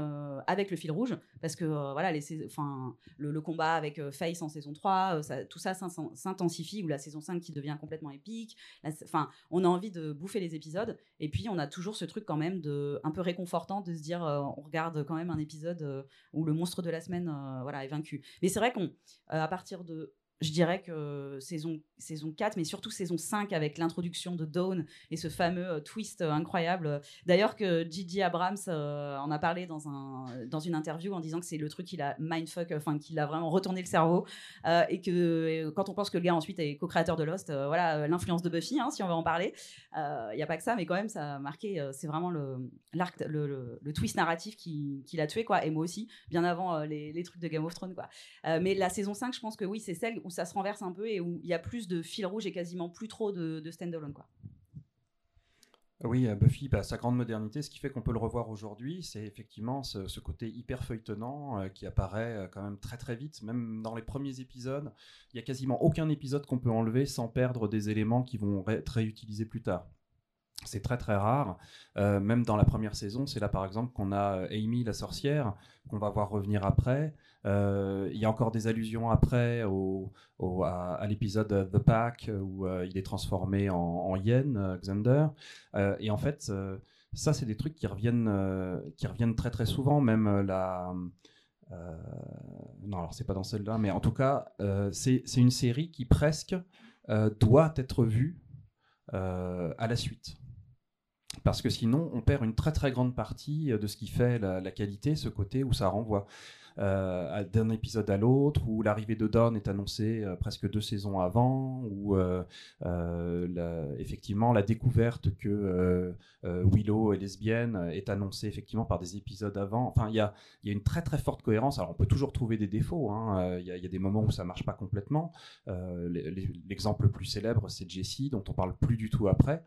Speaker 2: avec le fil rouge. Parce que voilà, les, enfin, le, combat avec Face en saison 3, euh, ça- tout ça s'in- s'intensifie, ou la saison 5 qui devient complètement épique. Enfin, on a envie de bouffer les épisodes. Et puis, on a toujours ce truc quand même de, un peu réconfortant de se dire, on regarde quand même un épisode euh, où le monstre de la semaine euh, voilà, est vaincu. Mais c'est vrai qu'on, euh, à partir de je dirais que saison, saison 4, mais surtout saison 5 avec l'introduction de Dawn et ce fameux euh, twist euh, incroyable. D'ailleurs, que Gigi Abrams euh, en a parlé dans, un, dans une interview en disant que c'est le truc qui l'a mindfuck, enfin, qui l'a vraiment retourné le cerveau. et que quand on pense que le gars ensuite est co-créateur de Lost, voilà l'influence de Buffy, hein, si on veut en parler. Il n'y a pas que ça, mais quand même, ça a marqué. c'est vraiment le, le, le- twist narratif qui, qui l'a tué, quoi. Et moi aussi, bien avant les, les trucs de Game of Thrones, quoi. Mais la saison 5, je pense que oui, c'est celle ça se renverse un peu et où il y a plus de fil rouge et quasiment plus trop de, de.
Speaker 3: Oui, euh, Buffy, bah, sa grande modernité, ce qui fait qu'on peut le revoir aujourd'hui, c'est effectivement ce, côté hyper feuilletonnant euh, qui apparaît euh, quand même très très vite. Même dans les premiers épisodes, il y a quasiment aucun épisode qu'on peut enlever sans perdre des éléments qui vont être réutilisés plus tard. C'est très très rare. Même dans la première saison, c'est là par exemple qu'on a Amy la sorcière, qu'on va voir revenir après. Euh, il y a encore des allusions après au, à, l'épisode euh, The Pack où euh, il est transformé en, en hyène, euh, Xander. Euh, et en fait, euh, ça, c'est des trucs qui reviennent, euh, qui reviennent très très souvent. Même euh, la. euh, non, alors c'est pas dans celle-là, mais en tout cas, euh, c'est une série qui presque euh, doit être vue euh, à la suite. Parce que sinon, on perd une très très grande partie euh, de ce qui fait la, qualité, ce côté où ça renvoie euh, d'un épisode à l'autre, où l'arrivée de Dawn est annoncée euh, presque deux saisons avant, où effectivement la découverte que Willow est lesbienne est annoncée effectivement par des épisodes avant. Enfin, il y a, une très très forte cohérence. Alors on peut toujours trouver des défauts. hein. Il y, y a des moments où ça marche pas complètement. L'exemple le plus célèbre, c'est Jessie, dont on parle plus du tout après.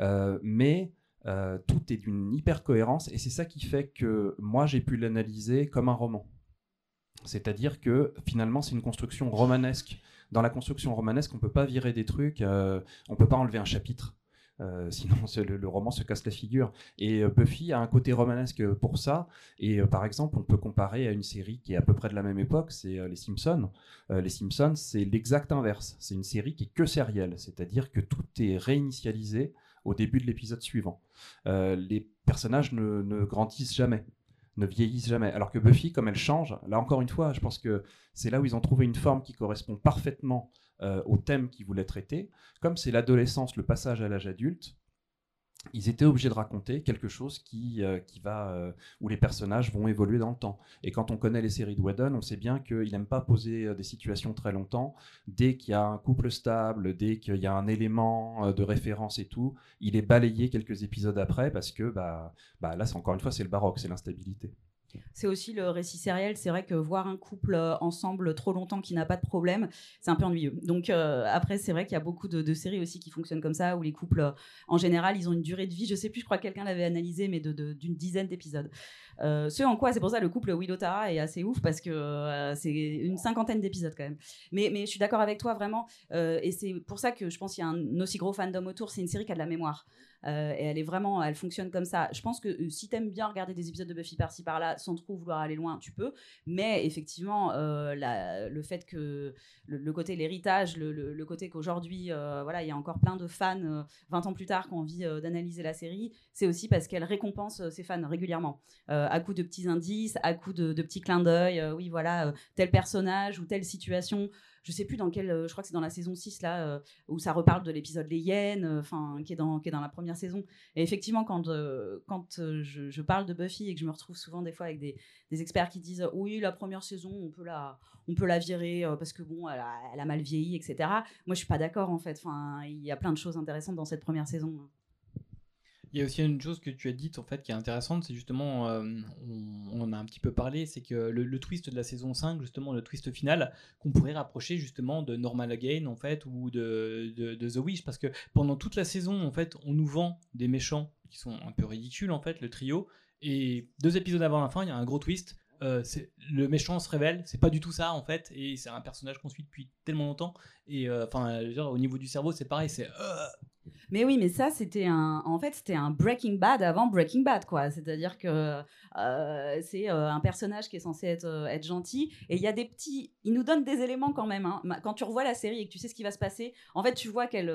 Speaker 3: Euh, mais euh, tout est d'une hyper cohérence et c'est ça qui fait que moi j'ai pu l'analyser comme un roman. C'est-à-dire que finalement c'est une construction romanesque. Dans la construction romanesque, on peut pas virer des trucs, euh, on peut pas enlever un chapitre. Sinon, le, roman se casse la figure. Et euh, Buffy a un côté romanesque pour ça. Et par exemple, on peut comparer à une série qui est à peu près de la même époque, c'est Les Simpsons. Les Simpsons, c'est l'exact inverse. C'est une série qui est que sérielle, c'est-à-dire que tout est réinitialisé au début de l'épisode suivant. Euh, les personnages ne, grandissent jamais, ne vieillissent jamais. Alors que Buffy, comme elle change, là encore une fois, je pense que c'est là où ils ont trouvé une forme qui correspond parfaitement euh, au thème qu'ils voulaient traiter. Comme c'est l'adolescence, le passage à l'âge adulte, ils étaient obligés de raconter quelque chose qui, euh, qui va, euh, où les personnages vont évoluer dans le temps. Et quand on connaît les séries de Whedon, on sait bien qu'il n'aime pas poser euh, des situations très longtemps. Dès qu'il y a un couple stable, dès qu'il y a un élément de référence et tout, il est balayé quelques épisodes après parce que bah, bah là, encore une fois, c'est le baroque, c'est l'instabilité.
Speaker 2: C'est aussi le récit sériel. C'est vrai que voir un couple euh, ensemble trop longtemps qui n'a pas de problème, c'est un peu ennuyeux. Donc euh, après, c'est vrai qu'il y a beaucoup de, séries aussi qui fonctionnent comme ça, où les couples, euh, en général, ils ont une durée de vie. Je sais plus, je crois que quelqu'un l'avait analysé, mais d'une de, dizaine d'épisodes. ce en quoi, c'est pour ça le couple Willow Tara est assez ouf parce que c'est une cinquantaine d'épisodes quand même. Mais, mais je suis d'accord avec toi vraiment, et c'est pour ça que je pense qu'il y a un aussi gros fandom autour. C'est une série qui a de la mémoire. Euh, et elle est vraiment, elle fonctionne comme ça. Je pense que euh, si t'aimes bien regarder des épisodes de Buffy par-ci par-là, sans trop vouloir aller loin, tu peux. Mais effectivement, euh, le fait que le, côté l'héritage, le, côté qu'aujourd'hui, voilà, il y a encore plein de fans 20 ans plus tard qui ont envie d'analyser la série, c'est aussi parce qu'elle récompense ses fans régulièrement, à coup de petits indices, à coup de, de petits clins d'œil. oui, voilà, tel personnage ou telle situation je sais plus dans quel, euh, je crois que c'est dans la saison 6 là, euh, où ça reparle de l'épisode Les Hyènes, euh, enfin, qui, est dans, qui est dans la première saison. Et effectivement, quand, quand je, parle de Buffy et que je me retrouve souvent des fois avec des, experts qui disent oui, la première saison, on peut la, on peut la virer parce que bon, elle a, mal vieilli, etc. Moi, je suis pas d'accord en fait. Il y a plein de choses intéressantes dans cette première saison.
Speaker 1: Il y a aussi une chose que tu as dite en fait qui est intéressante, c'est justement, euh, on, en a un petit peu parlé, c'est que le, twist de la saison 5, justement le twist final, qu'on pourrait rapprocher justement de Normal Again en fait ou de, de, The Wish, parce que pendant toute la saison en fait, on nous vend des méchants qui sont un peu ridicules en fait, le trio, et deux épisodes avant la fin, il y a un gros twist. Euh, le méchant se révèle, c'est pas du tout ça en fait, et c'est un personnage qu'on suit depuis tellement longtemps. Et euh, enfin, au niveau du cerveau, c'est pareil, c'est
Speaker 2: mais oui, mais ça, c'était un. En fait, c'était un Breaking Bad avant Breaking Bad, quoi. C'est-à-dire que euh, c'est euh, un personnage qui est censé être, euh, être gentil. Et il y a des petits. Il nous donne des éléments quand même. Hein. Quand tu revois la série et que tu sais ce qui va se passer, en fait, tu vois qu'elle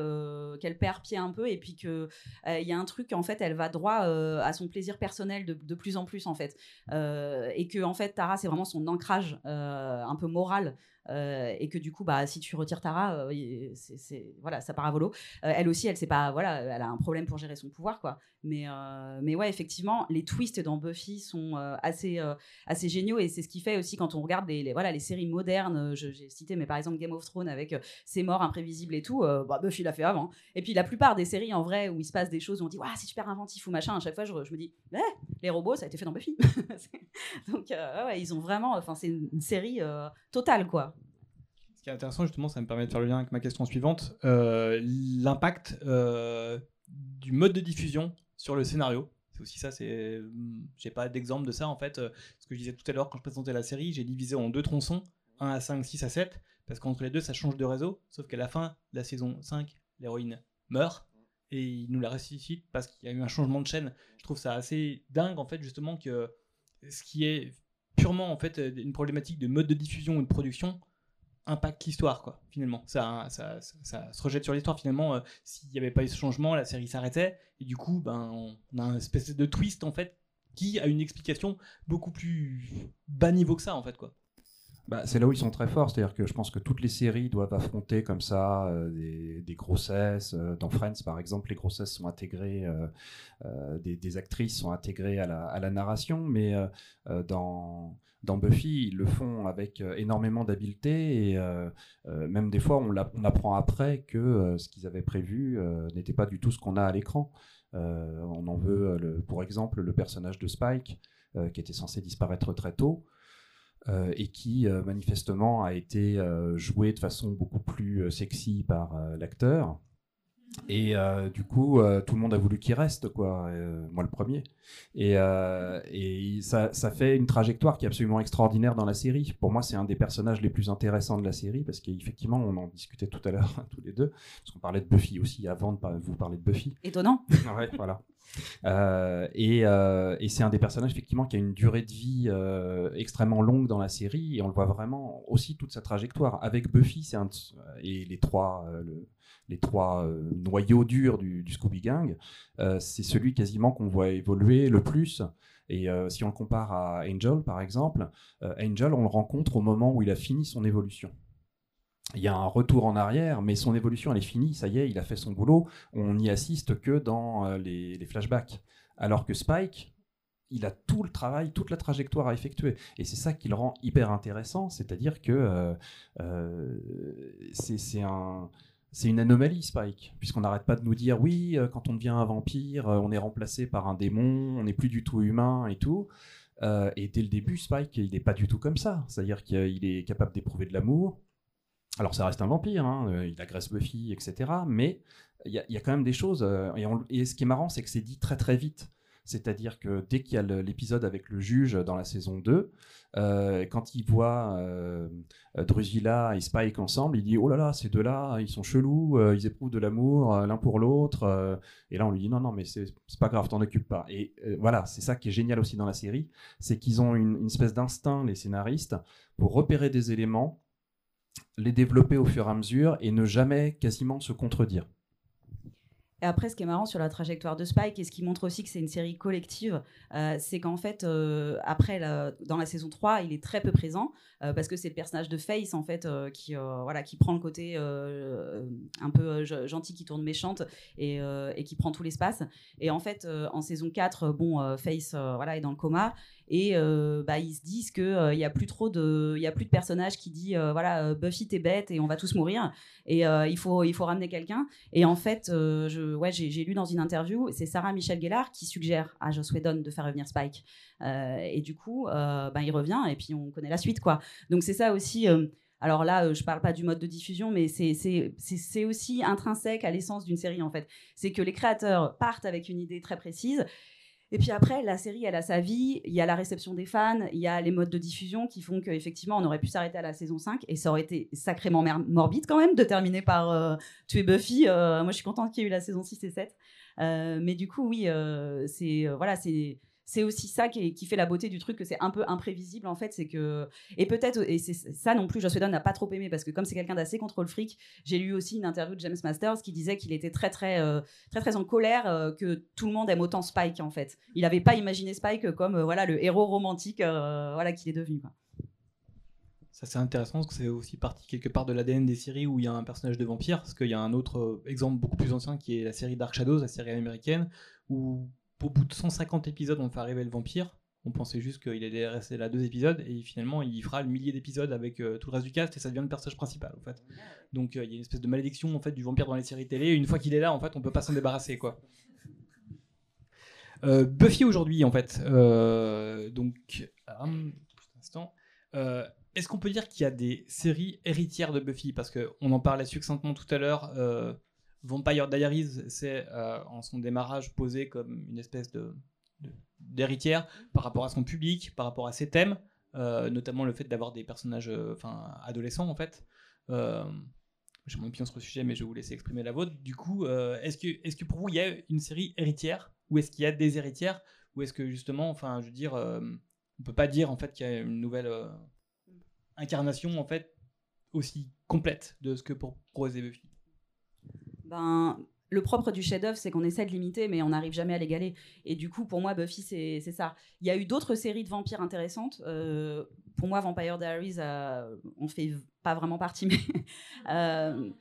Speaker 2: qu'elle perd pied un peu. Et puis qu'il il y a un truc, en fait, elle va droit à son plaisir personnel de, de, plus en plus, en fait. et que, en fait, Tara, c'est vraiment son ancrage un peu moral. Euh, et que du coup, bah, si tu retires Tara, euh, c'est, voilà, ça part à volo. Euh, elle aussi, elle sait pas, voilà, elle a un problème pour gérer son pouvoir, quoi. Mais, mais ouais, effectivement, les twists dans Buffy sont assez, assez géniaux et c'est ce qui fait aussi quand on regarde les, voilà, les séries modernes. j'ai cité, mais par exemple Game of Thrones avec ses morts imprévisibles et tout. bah, Buffy l'a fait avant. Et puis la plupart des séries en vrai où il se passe des choses où on dit, c'est super inventif ou machin. À chaque fois, je, me dis, eh, les robots, ça a été fait dans Buffy. Donc, ouais, ils ont vraiment, enfin, c'est une série totale, quoi.
Speaker 1: Ce qui est intéressant, justement, ça me permet de faire le lien avec ma question suivante. Euh, l'impact euh, du mode de diffusion sur le scénario. C'est aussi ça, c'est. J'ai pas d'exemple de ça, en fait. Ce que je disais tout à l'heure quand je présentais la série, j'ai divisé en deux tronçons 1 à 5, 6 à 7, parce qu'entre les deux, ça change de réseau. Sauf qu'à la fin de la saison 5, l'héroïne meurt et il nous la ressuscite parce qu'il y a eu un changement de chaîne. Je trouve ça assez dingue, en fait, justement, que ce qui est purement, en fait, une problématique de mode de diffusion ou de production impacte l'histoire, quoi, finalement. Ça, ça, ça, se rejette sur l'histoire, finalement. Euh, s'il n'y avait pas eu ce changement, la série s'arrêtait. Et du coup, ben, on a une espèce de twist, en fait, qui a une explication beaucoup plus bas niveau que ça, en fait, quoi.
Speaker 3: Bah, c'est là où ils sont très forts, c'est-à-dire que je pense que toutes les séries doivent affronter comme ça euh, des, grossesses. Euh, dans Friends, par exemple, les grossesses sont intégrées, des, actrices sont intégrées à la, narration, mais dans dans Buffy, ils le font avec euh, énormément d'habileté et euh, euh, même des fois, on, apprend après que ce qu'ils avaient prévu n'était pas du tout ce qu'on a à l'écran. on en veut, pour exemple, le personnage de Spike, qui était censé disparaître très tôt. Et qui manifestement a été joué de façon beaucoup plus sexy par l'acteur. Et euh, du coup, euh, tout le monde a voulu qu'il reste, quoi. Euh, moi, le premier. Et, et ça, ça, fait une trajectoire qui est absolument extraordinaire dans la série. Pour moi, c'est un des personnages les plus intéressants de la série parce qu'effectivement, on en discutait tout à l'heure tous les deux, parce qu'on parlait de Buffy aussi avant de vous parler de Buffy.
Speaker 2: Étonnant.
Speaker 3: ouais, voilà. Et, et c'est un des personnages effectivement qui a une durée de vie extrêmement longue dans la série et on le voit vraiment aussi toute sa trajectoire avec Buffy et les trois le, les trois euh, noyaux durs du, Scooby Gang, euh, c'est celui quasiment qu'on voit évoluer le plus. Et euh, si on le compare à Angel, par exemple, Angel, on le rencontre au moment où il a fini son évolution. Il y a un retour en arrière, mais son évolution, elle est finie, ça y est, il a fait son boulot. On n'y assiste que dans les, flashbacks. Alors que Spike, il a tout le travail, toute la trajectoire à effectuer. Et c'est ça qui le rend hyper intéressant, c'est-à-dire que c'est un c'est une anomalie, Spike, puisqu'on n'arrête pas de nous dire oui, euh, quand on devient un vampire, euh, on est remplacé par un démon, on n'est plus du tout humain et tout. Euh, et dès le début, Spike, il n'est pas du tout comme ça. C'est-à-dire qu'il est capable d'éprouver de l'amour. Alors ça reste un vampire, hein, euh, il agresse Buffy, etc. Mais il y, a quand même des choses. Euh, et, ce qui est marrant, c'est que c'est dit très très vite. C'est-à-dire que dès qu'il y a l'épisode avec le juge dans la saison 2, euh, quand il voit Drusilla et Spike ensemble, il dit Oh là là, ces deux-là, ils sont chelous, ils éprouvent de l'amour l'un pour l'autre. et là, on lui dit Non, non, mais c'est pas grave, t'en occupes pas. Et voilà, c'est ça qui est génial aussi dans la série c'est qu'ils ont une espèce d'instinct, les scénaristes, pour repérer des éléments, les développer au fur et à mesure et ne jamais quasiment se contredire.
Speaker 2: Et après, ce qui est marrant sur la trajectoire de Spike et ce qui montre aussi que c'est une série collective, euh, c'est qu'en fait, euh, après, dans la saison 3, il est très peu présent euh, parce que c'est le personnage de Face, en fait, qui, voilà, qui prend le côté un peu gentil, qui tourne méchante et, et, qui prend tout l'espace. Et en fait, en saison 4, bon, Face voilà, est dans le coma et euh, bah, ils se disent qu'il il n'y a plus trop de il y a plus de personnages qui dit euh, voilà euh, Buffy t'es bête et on va tous mourir. Et il faut il faut ramener quelqu'un. Et en fait ouais j'ai lu dans une interview c'est Sarah Michelle Gellar qui suggère à Joss Whedon de faire revenir Spike. Et du coup bah, il revient et puis on connaît la suite quoi. Donc c'est ça aussi alors là, je parle pas du mode de diffusion, mais c'est aussi intrinsèque à l'essence d'une série en fait. C'est que les créateurs partent avec une idée très précise et puis après, la série, elle a sa vie, il y a la réception des fans, il y a les modes de diffusion qui font qu'effectivement, on aurait pu s'arrêter à la saison 5 et ça aurait été sacrément morbide quand même de terminer par euh, tuer Buffy. Euh, moi, je suis contente qu'il y ait eu la saison 6 et 7. Euh, mais du coup, oui, c'est voilà, c'est c'est aussi ça qui, fait la beauté du truc, que c'est un peu imprévisible en fait. C'est que et peut-être et c'est ça non plus. Joss Whedon n'a pas trop aimé parce que comme c'est quelqu'un d'assez contrôle fric, j'ai lu aussi une interview de James Masters qui disait qu'il était très très euh, très très en colère euh, que tout le monde aime autant Spike en fait. Il n'avait pas imaginé Spike comme euh, voilà le héros romantique voilà qu'il est devenu.
Speaker 1: Ça c'est intéressant parce que c'est aussi partie quelque part de l'ADN des séries où il y a un personnage de vampire. Parce qu'il y a un autre exemple beaucoup plus ancien qui est la série Dark Shadows, la série américaine, où au bout de 150 épisodes, on fait arriver le vampire. On pensait juste qu'il allait rester là deux épisodes et finalement il fera le millier d'épisodes avec euh, tout le reste du cast et ça devient le personnage principal en fait. Donc euh, il y a une espèce de malédiction en fait du vampire dans les séries télé. une fois qu'il est là, en fait, on peut pas s'en débarrasser quoi. Euh, Buffy aujourd'hui en fait. donc instant. Est-ce qu'on peut dire qu'il y a des séries héritières de Buffy? Parce qu'on en parlait succinctement tout à l'heure. Vampire Diaries, c'est euh, en son démarrage posé comme une espèce de, d'héritière par rapport à son public, par rapport à ses thèmes, euh, notamment le fait d'avoir des personnages euh, adolescents en fait. J'ai mon opinion sur le sujet, mais je vais vous laisser exprimer la vôtre. Du coup, est-ce que, est que pour vous, il y a une série héritière Ou est-ce qu'il y a des héritières Ou est-ce que justement, enfin, je veux dire, on peut pas dire en fait qu'il y a une nouvelle incarnation en fait aussi complète de ce que pour proposer Buffy?
Speaker 2: Ben, le propre du chef-d'œuvre, c'est qu'on essaie de limiter, mais on n'arrive jamais à l'égaler. Et du coup, pour moi, Buffy, c'est ça. Il y a eu d'autres séries de vampires intéressantes. Euh, pour moi, Vampire Diaries, euh, on fait pas vraiment partie. Euh,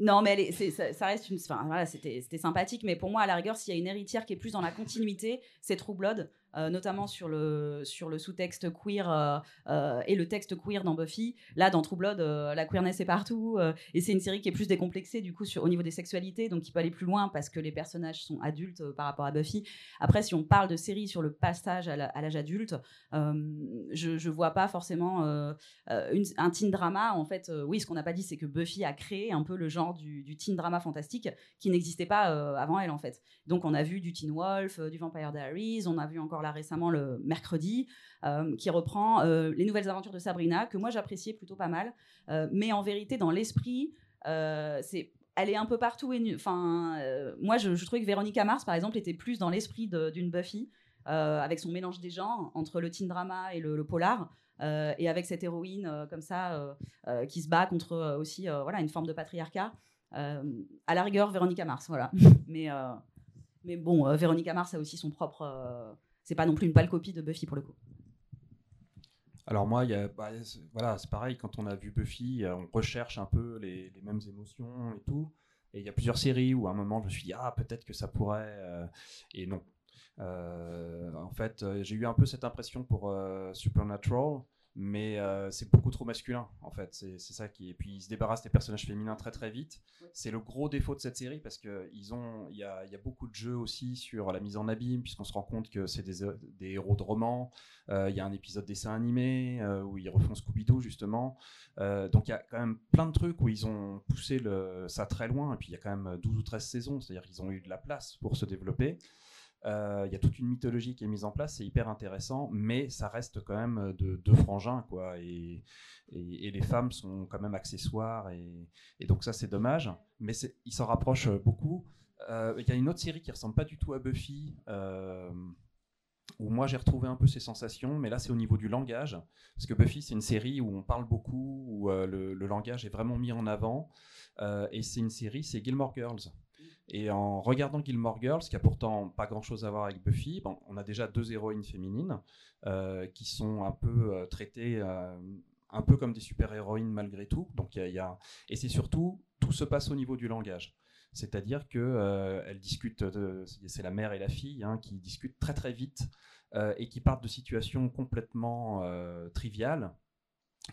Speaker 2: non, mais ça, reste une. Enfin, voilà, c'était sympathique, mais pour moi, à la rigueur, s'il y a une héritière qui est plus dans la continuité, c'est True Blood. Euh, notamment sur le, sur le sous-texte queer euh, euh, et le texte queer dans Buffy. Là, dans True la queerness est partout. et c'est une série qui est plus décomplexée, du coup, sur, au niveau des sexualités, donc qui peut aller plus loin parce que les personnages sont adultes par rapport à Buffy. Après, si on parle de série sur le passage à l'âge adulte, je ne vois pas forcément un teen drama. En fait, oui, ce qu'on n'a pas dit, c'est que Buffy a créé un peu le genre du, du teen drama fantastique qui n'existait pas avant elle, en fait. Donc, on a vu du Teen Wolf, du Vampire Diaries, on a vu encore là récemment le mercredi, euh, qui reprend euh, les nouvelles aventures de Sabrina, que moi j'appréciais plutôt pas mal. Euh, mais en vérité, dans l'esprit, c'est elle est un peu partout. Enfin, moi, je, trouvais que Véronica Mars, par exemple, était plus dans l'esprit d'une Buffy, avec son mélange des genres entre le teen drama et le, polar. et avec cette héroïne comme ça qui se bat contre aussi voilà une forme de patriarcat. à la rigueur, Véronica Mars, voilà. mais mais bon, Véronica Mars a aussi son propre c'est pas non plus une pâle copie de Buffy pour le coup.
Speaker 3: Alors moi, bah, voilà, c'est pareil, quand on a vu Buffy, euh, on recherche un peu les, mêmes émotions et tout. Et il y a plusieurs séries où à un moment je me suis dit, ah peut-être que ça pourrait... Euh, et non. Euh, en fait, j'ai eu un peu cette impression pour Supernatural. Mais euh, c'est beaucoup trop masculin en fait. C'est ça qui. Et puis ils se débarrassent des personnages féminins très très vite. C'est le gros défaut de cette série parce que ils ont, il y a, y a, beaucoup de jeux aussi sur la mise en abîme puisqu'on se rend compte que c'est des, des, héros de romans. Euh, il y a un épisode dessin animé euh, où ils refont Scooby-Doo justement. donc il y a quand même plein de trucs où ils ont poussé le, ça très loin. Et puis il y a quand même 12 ou 13 saisons, c'est-à-dire qu'ils ont eu de la place pour se développer. Euh, il y a toute une mythologie qui est mise en place, c'est hyper intéressant, mais ça reste quand même de deux frangins, quoi. Et, les femmes sont quand même accessoires, et, donc ça c'est dommage, mais ils s'en rapprochent beaucoup. Euh, il y a une autre série qui ressemble pas du tout à Buffy. Euh, où moi j'ai retrouvé un peu ces sensations, mais là c'est au niveau du langage, parce que Buffy c'est une série où on parle beaucoup, où le, langage est vraiment mis en avant, et c'est une série, c'est Gilmore Girls. Et en regardant Gilmore Girls, qui a pourtant pas grand chose à voir avec Buffy, on a déjà deux héroïnes féminines euh, qui sont un peu euh, traitées euh, un peu comme des super-héroïnes malgré tout. Donc y y a... Et c'est surtout, tout se passe au niveau du langage. C'est-à-dire qu'elles discutent, c'est la mère et la fille hein, qui discutent très très vite et qui partent de situations complètement triviales,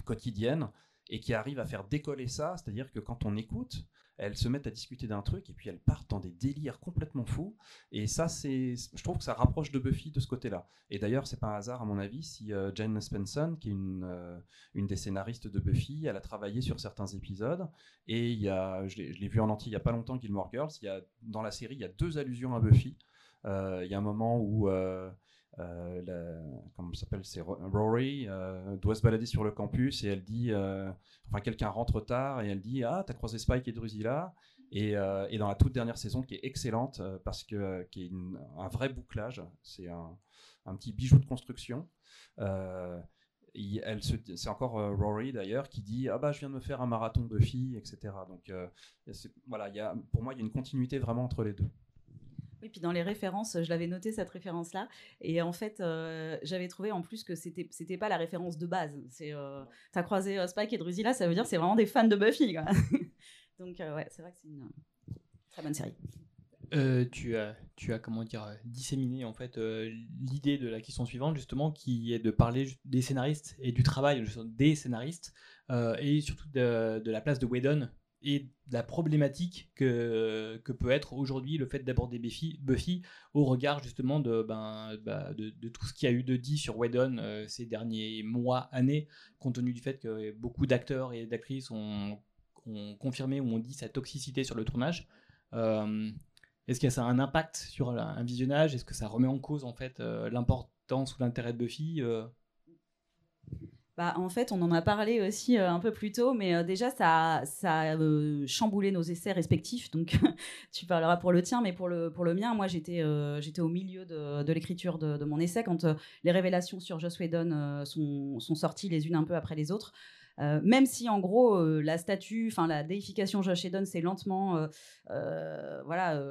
Speaker 3: quotidiennes, et qui arrivent à faire décoller ça. C'est-à-dire que quand on écoute, elles se mettent à discuter d'un truc et puis elles partent dans des délires complètement fous. Et ça, c'est, je trouve que ça rapproche de Buffy de ce côté-là. Et d'ailleurs, c'est pas un hasard, à mon avis, si euh, Jane Spencer, qui est une, euh, une des scénaristes de Buffy, elle a travaillé sur certains épisodes. Et il y a, je l'ai vu en entier il y a pas longtemps, Gilmore Girls. Il y a, dans la série, il y a deux allusions à Buffy. Euh, il y a un moment où comment s'appelle, c'est Rory, euh, doit se balader sur le campus et elle dit, euh, enfin quelqu'un rentre tard et elle dit ah t'as croisé Spike et Drusilla et, et, dans la toute dernière saison qui est excellente parce que qui est un vrai bouclage, c'est un, petit bijou de construction. elle c'est encore Rory d'ailleurs qui dit ah bah je viens de me faire un marathon de filles etc donc voilà pour moi il y a une continuité vraiment entre les deux
Speaker 2: et puis dans les références, je l'avais noté cette référence-là. Et en fait, euh, j'avais trouvé en plus que c'était c'était pas la référence de base. C'est euh, t'as croisé euh, Spike et Drusilla, ça veut dire c'est vraiment des fans de Buffy. Donc ouais, c'est vrai que c'est une très bonne série.
Speaker 1: tu as, tu as comment dire, disséminé en fait l'idée de la question suivante justement, qui est de parler des scénaristes et du travail des scénaristes et surtout de, de, la place de Whedon et la problématique que, peut être aujourd'hui le fait d'aborder Buffy, au regard justement de, ben, bah, tout ce qu'il y a eu de dit sur Whedon euh, ces derniers mois, années, compte tenu du fait que beaucoup d'acteurs et d'actrices ont, ont, confirmé ou ont dit sa toxicité sur le tournage. Euh, est-ce que ça a un impact sur un visionnage? Est-ce que ça remet en cause en fait euh, l'importance ou l'intérêt de Buffy
Speaker 2: bah, en fait, on en a parlé aussi euh, un peu plus tôt, mais euh, déjà, ça, a euh, chamboulé nos essais respectifs. Donc, tu parleras pour le tien, mais pour le, pour le mien, moi, j'étais j'étais au milieu de, l'écriture de, mon essai quand les révélations sur Joss Whedon sont, sorties les unes un peu après les autres. même si en gros la statue, enfin la déification Josh Whedon, c'est lentement, voilà,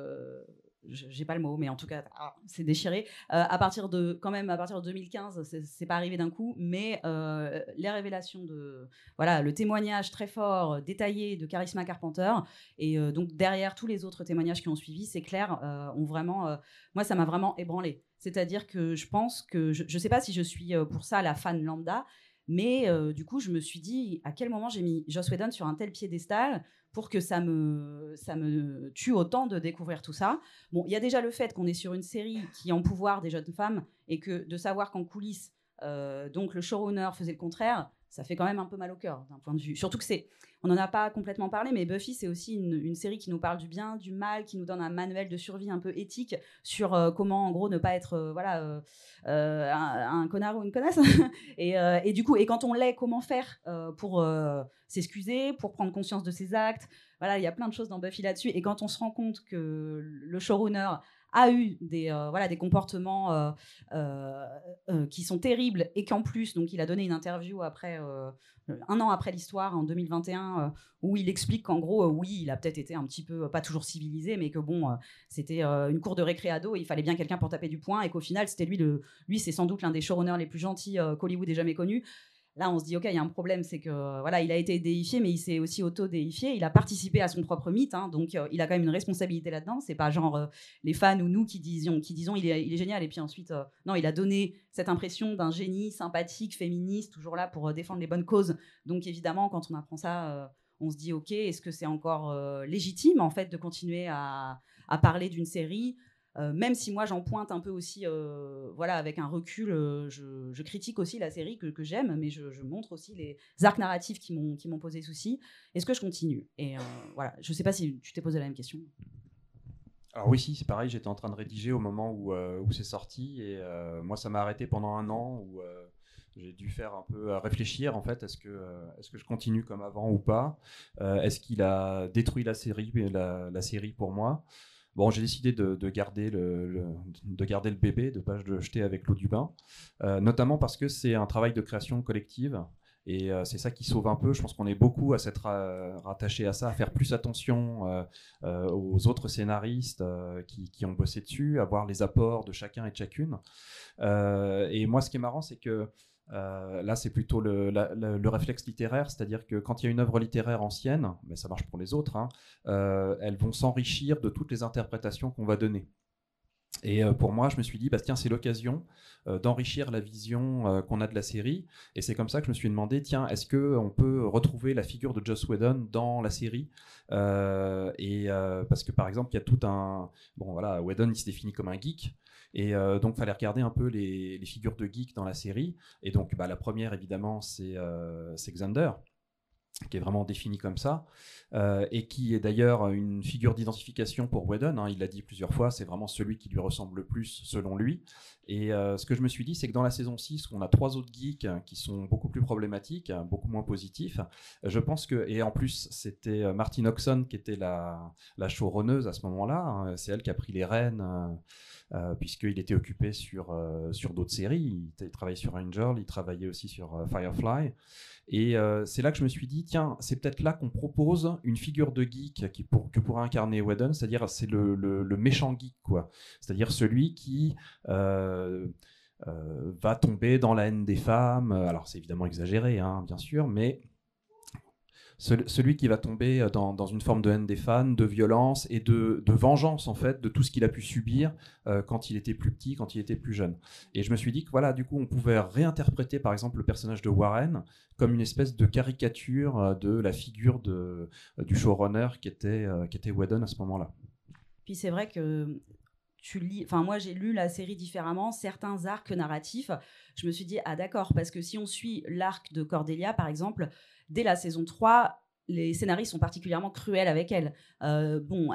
Speaker 2: j'ai pas le mot, mais en tout cas, ah, c'est déchiré. Euh, à partir de, quand même, à partir de 2015, c'est pas arrivé d'un coup, mais euh, les révélations de, voilà, le témoignage très fort, détaillé de Charisma Carpenter, et euh, donc derrière tous les autres témoignages qui ont suivi, c'est clair, ont vraiment, moi, ça m'a vraiment ébranlé. C'est-à-dire que je pense que, je, je sais pas si je suis pour ça la fan lambda, mais du coup, je me suis dit à quel moment j'ai mis Joss Whedon sur un tel piédestal pour que ça me, ça me tue autant de découvrir tout ça? Bon, il y a déjà le fait qu'on est sur une série qui en pouvoir des jeunes femmes et que de savoir qu'en coulisses, donc le showrunner faisait le contraire, ça fait quand même un peu mal au cœur d'un point de vue. Surtout que c'est, on n'en a pas complètement parlé, mais Buffy c'est aussi une, série qui nous parle du bien, du mal, qui nous donne un manuel de survie un peu éthique sur euh, comment en gros ne pas être euh, voilà un, connard ou une connasse. et, et, du coup, et quand on l'est, comment faire pour s'excuser, pour prendre conscience de ses actes? Voilà, il y a plein de choses dans Buffy là-dessus. Et quand on se rend compte que le showrunner a eu des, euh, voilà, des comportements euh, euh, qui sont terribles et qu'en plus, donc il a donné une interview après, un an après l'histoire, en 2021, où il explique qu'en gros, oui, il a peut-être été un petit peu, pas toujours civilisé, mais que bon, c'était une cour de récréado et il fallait bien quelqu'un pour taper du poing et qu'au final, c'était lui, le, lui c'est sans doute l'un des showrunners les plus gentils qu'Hollywood ait jamais connu. Là, on se dit, OK, il y a un problème, c'est que voilà, il a été déifié, mais il s'est aussi auto-déifié. Il a participé à son propre mythe, hein, donc euh, il a quand même une responsabilité là-dedans. C'est pas genre euh, les fans ou nous qui disons, qui disons il, est, génial, et puis ensuite, euh, non, il a donné cette impression d'un génie sympathique, féministe, toujours là pour défendre les bonnes causes. Donc évidemment, quand on apprend ça, on se dit, OK, est-ce que c'est encore légitime, en fait, de continuer à parler d'une série? Euh, même si moi j'en pointe un peu aussi, euh, voilà, avec un recul, euh, je, critique aussi la série que, j'aime, mais je, montre aussi les arcs narratifs qui m'ont posé souci. Est-ce que je continue? Et voilà, je sais pas si tu t'es posé la même question.
Speaker 3: Alors oui, si, c'est pareil. J'étais en train de rédiger au moment où, où c'est sorti, et moi ça m'a arrêté pendant un an où j'ai dû faire un peu réfléchir en fait. Est-ce que est-ce que je continue comme avant ou pas? Est-ce qu'il a détruit la série, la série pour moi? Bon, j'ai décidé de, garder le, de garder le bébé, de ne pas le jeter avec l'eau du bain, euh, notamment parce que c'est un travail de création collective. Et euh, c'est ça qui sauve un peu. Je pense qu'on est beaucoup à s'être rattaché à ça, à faire plus attention euh, aux autres scénaristes qui, qui, ont bossé dessus, à voir les apports de chacun et de chacune. et moi, ce qui est marrant, c'est que euh, là, c'est plutôt le, réflexe littéraire, c'est-à-dire que quand il y a une œuvre littéraire ancienne, mais ça marche pour les autres, hein, euh, elles vont s'enrichir de toutes les interprétations qu'on va donner. Et euh, pour moi, je me suis dit, bah, tiens, c'est l'occasion d'enrichir la vision qu'on a de la série. Et c'est comme ça que je me suis demandé, tiens, est-ce qu'on peut retrouver la figure de Joss Whedon dans la série? Et parce que par exemple, il y a tout un, bon voilà, Whedon il se définit comme un geek. Et euh, donc, fallait regarder un peu les, figures de geeks dans la série. Et donc, bah, la première, évidemment, c'est euh, Xander qui est vraiment défini comme ça, euh, et qui est d'ailleurs une figure d'identification pour Whedon. Hein. il l'a dit plusieurs fois, c'est vraiment celui qui lui ressemble le plus selon lui. Et ce que je me suis dit, c'est que dans la saison 6, où on a trois autres geeks qui sont beaucoup plus problématiques, beaucoup moins positifs, je pense que, et en plus, c'était Martin Oxon qui était la, la showrunneuse à ce moment-là, hein. c'est elle qui a pris les rênes. Euh, puisqu'il était occupé sur, euh, sur d'autres séries. Il, travaillait sur Angel, il travaillait aussi sur euh, Firefly. Et c'est là que je me suis dit, tiens, c'est peut-être là qu'on propose une figure de geek qui pour, que pourrait incarner Whedon, c'est-à-dire c'est le, le, méchant geek, quoi. C'est-à-dire celui qui va tomber dans la haine des femmes. Alors c'est évidemment exagéré, hein, bien sûr, mais celui qui va tomber euh, dans, une forme de haine des fans, de violence et de, vengeance en fait de tout ce qu'il a pu subir euh, quand il était plus petit, quand il était plus jeune. Et je me suis dit que voilà, du coup, on pouvait réinterpréter par exemple le personnage de Warren comme une espèce de caricature euh, de la figure de, du showrunner qui était, qui était Whedon à ce moment-là.
Speaker 2: Puis c'est vrai que tu lis, enfin moi j'ai lu la série différemment, certains arcs narratifs, je me suis dit ah d'accord parce que si on suit l'arc de Cordelia par exemple, dès la saison 3, les scénaristes sont particulièrement cruels avec elle. Euh, bon, euh,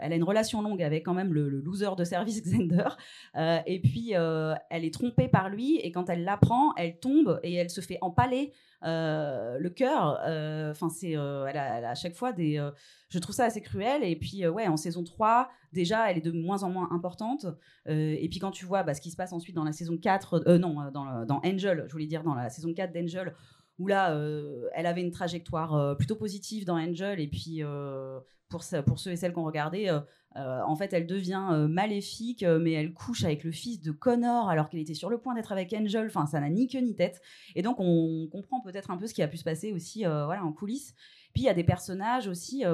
Speaker 2: elle, a une relation longue avec quand même le, loser de service Xander. Euh, et puis, elle est trompée par lui. Et quand elle l'apprend, elle tombe et elle se fait empaler le cœur. Enfin, c'est, elle, a, à chaque fois des. je trouve ça assez cruel. Et puis, ouais, en saison 3, déjà, elle est de moins en moins importante. et puis, quand tu vois bah, ce qui se passe ensuite dans la saison 4, non, dans, dans Angel, je voulais dire dans la saison 4 d'Angel, où là, euh, elle avait une trajectoire euh, plutôt positive dans Angel, et puis euh, pour, ceux et celles qui ont regardé, en fait, elle devient maléfique, mais elle couche avec le fils de Connor alors qu'elle était sur le point d'être avec Angel. Enfin, ça n'a ni queue ni tête. Et donc, on comprend peut-être un peu ce qui a pu se passer aussi, voilà, en coulisses. Puis il y a des personnages aussi.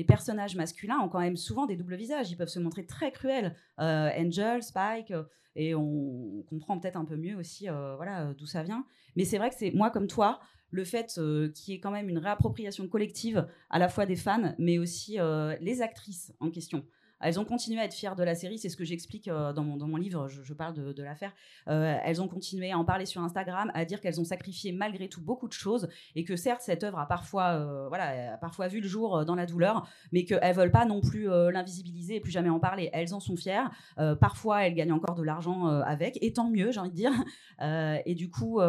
Speaker 2: Les personnages masculins ont quand même souvent des doubles visages. Ils peuvent se montrer très cruels. Angel, Spike, et on comprend peut-être un peu mieux aussi, voilà, d'où ça vient. Mais c'est vrai que c'est moi comme toi, le fait euh, qu'il y ait quand même une réappropriation collective à la fois des fans, mais aussi euh, les actrices en question. Elles ont continué à être fières de la série, c'est ce que j'explique euh, dans, mon, dans mon livre, je, parle de, l'affaire. Euh, elles ont continué à en parler sur Instagram, à dire qu'elles ont sacrifié malgré tout beaucoup de choses et que certes cette œuvre a parfois, euh, voilà, parfois vu le jour dans la douleur, mais qu'elles veulent pas non plus l'invisibiliser et plus jamais en parler. Elles en sont fières. parfois elles gagnent encore de l'argent avec, et tant mieux, j'ai envie de dire. et du coup,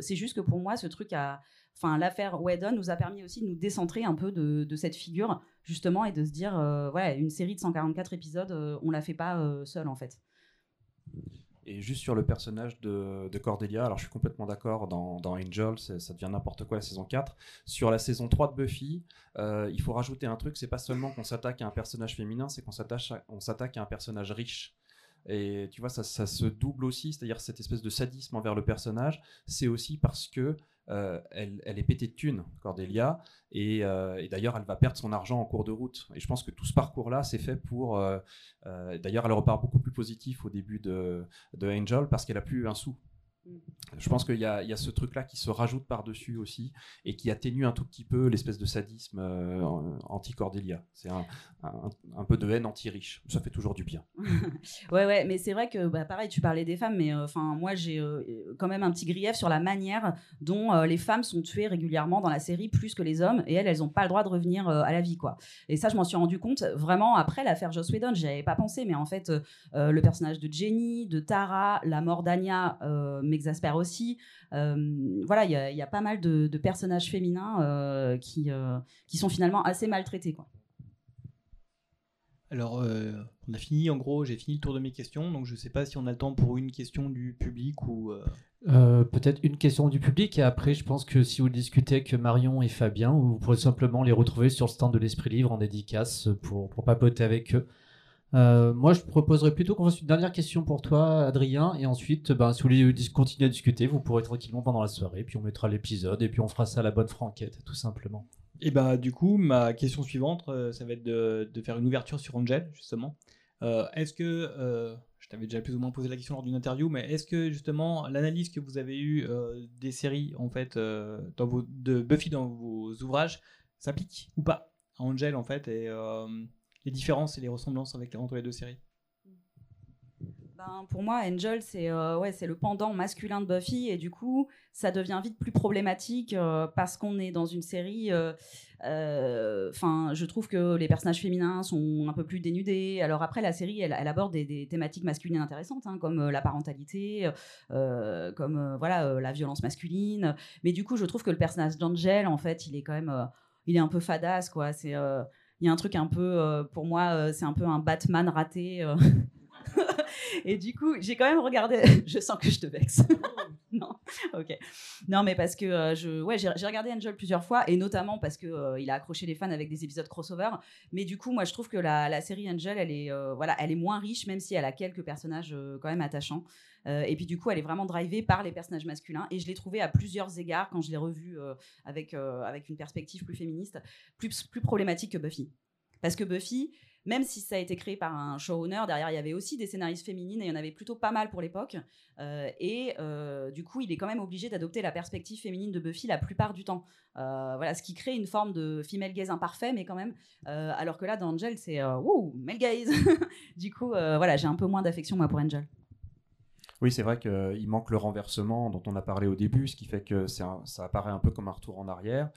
Speaker 2: c'est juste que pour moi, ce truc a enfin l'affaire Whedon nous a permis aussi de nous décentrer un peu de, cette figure justement et de se dire euh, voilà une série de 144 épisodes euh, on la fait pas euh, seule en fait
Speaker 3: et juste sur le personnage de, Cordelia, alors je suis complètement d'accord, dans, Angel, ça devient n'importe quoi la saison 4. Sur la saison 3 de Buffy, il faut rajouter un truc, c'est pas seulement qu'on s'attaque à un personnage féminin, c'est qu'on s'attaque à un personnage riche. Et tu vois, ça se double aussi, c'est-à-dire cette espèce de sadisme envers le personnage, c'est aussi parce que euh, elle, est pétée de thunes, Cordelia, et, euh, et d'ailleurs elle va perdre son argent en cours de route. Et je pense que tout ce parcours-là, c'est fait pour... Euh, d'ailleurs, elle repart beaucoup plus positif au début de, de Angel parce qu'elle a plus un sou. Je pense qu'il y, a ce truc-là qui se rajoute par-dessus aussi et qui atténue un tout petit peu l'espèce de sadisme euh, anti-Cordelia. C'est un, peu de haine anti-riche. Ça fait toujours du bien.
Speaker 2: ouais, ouais, mais c'est vrai que, bah, pareil, tu parlais des femmes, mais euh, moi j'ai euh, quand même un petit grief sur la manière dont les femmes sont tuées régulièrement dans la série plus que les hommes et elles, elles n'ont pas le droit de revenir à la vie, quoi. Et ça, je m'en suis rendu compte vraiment après l'affaire Joss Whedon. J'y avais pas pensé, mais en fait, le personnage de Jenny, de Tara, la mort d'Anya, m'exaspère aussi. Euh, voilà, il y, y, a pas mal de, de personnages féminins euh, qui, euh, qui sont finalement assez maltraités. Quoi.
Speaker 1: Alors, euh, on a fini, en gros, j'ai fini le tour de mes questions, donc je ne sais pas si on a le temps pour une question du public ou... Euh...
Speaker 4: Euh, Peut-être une question du public, et après, je pense que si vous discutez avec Marion et Fabien, vous pourrez simplement les retrouver sur le stand de l'Esprit Livre en dédicace pour, pour papoter avec eux. Euh, moi, je proposerais plutôt qu'on fasse une dernière question pour toi, Adrien, et ensuite, ben, si vous voulez continuer à discuter, vous pourrez tranquillement pendant la soirée, puis on mettra l'épisode, et puis on fera ça à la bonne franquette, tout simplement.
Speaker 1: Et bah, du coup, ma question suivante, euh, ça va être de, faire une ouverture sur Angel, justement. Euh, est-ce que, je t'avais déjà plus ou moins posé la question lors d'une interview, mais est-ce que justement l'analyse que vous avez eue des séries, en fait, de Buffy dans vos ouvrages, s'applique ou pas à Angel, en fait, les différences et les ressemblances avec, entre les deux séries
Speaker 2: ben, pour moi, Angel, c'est euh, le pendant masculin de Buffy, et du coup, ça devient vite plus problématique euh, parce qu'on est dans une série. Enfin, euh, je trouve que les personnages féminins sont un peu plus dénudés. Alors après, la série, elle, aborde des, des, thématiques masculines intéressantes, hein, comme la parentalité, comme voilà la violence masculine. Mais du coup, je trouve que le personnage d'Angel, en fait, il est quand même, il est un peu fadasse, quoi. C'est il y a un truc un peu, euh, pour moi, euh, c'est un peu un Batman raté. Euh. et du coup, j'ai quand même regardé. je sens que je te vexe. non, ok. Non, mais parce que euh, ouais, j'ai regardé Angel plusieurs fois et notamment parce que euh, il a accroché les fans avec des épisodes crossover. Mais du coup, moi, je trouve que la, série Angel, elle est, euh, voilà, elle est moins riche, même si elle a quelques personnages quand même attachants. et puis du coup, elle est vraiment drivée par les personnages masculins. Et je l'ai trouvée à plusieurs égards quand je l'ai revue avec avec une perspective plus féministe, plus plus problématique que Buffy. Parce que Buffy, même si ça a été créé par un showrunner, derrière il y avait aussi des scénaristes féminines et il y en avait plutôt pas mal pour l'époque. Euh, et euh, du coup, il est quand même obligé d'adopter la perspective féminine de Buffy la plupart du temps. Euh, voilà, ce qui crée une forme de female gaze imparfait, mais quand même. Alors que là, dans Angel, c'est wouh, male gaze. du coup, voilà, j'ai un peu moins d'affection moi pour Angel.
Speaker 3: Oui, c'est vrai qu'il manque le renversement dont on a parlé au début, ce qui fait que ça apparaît un peu comme un retour en arrière.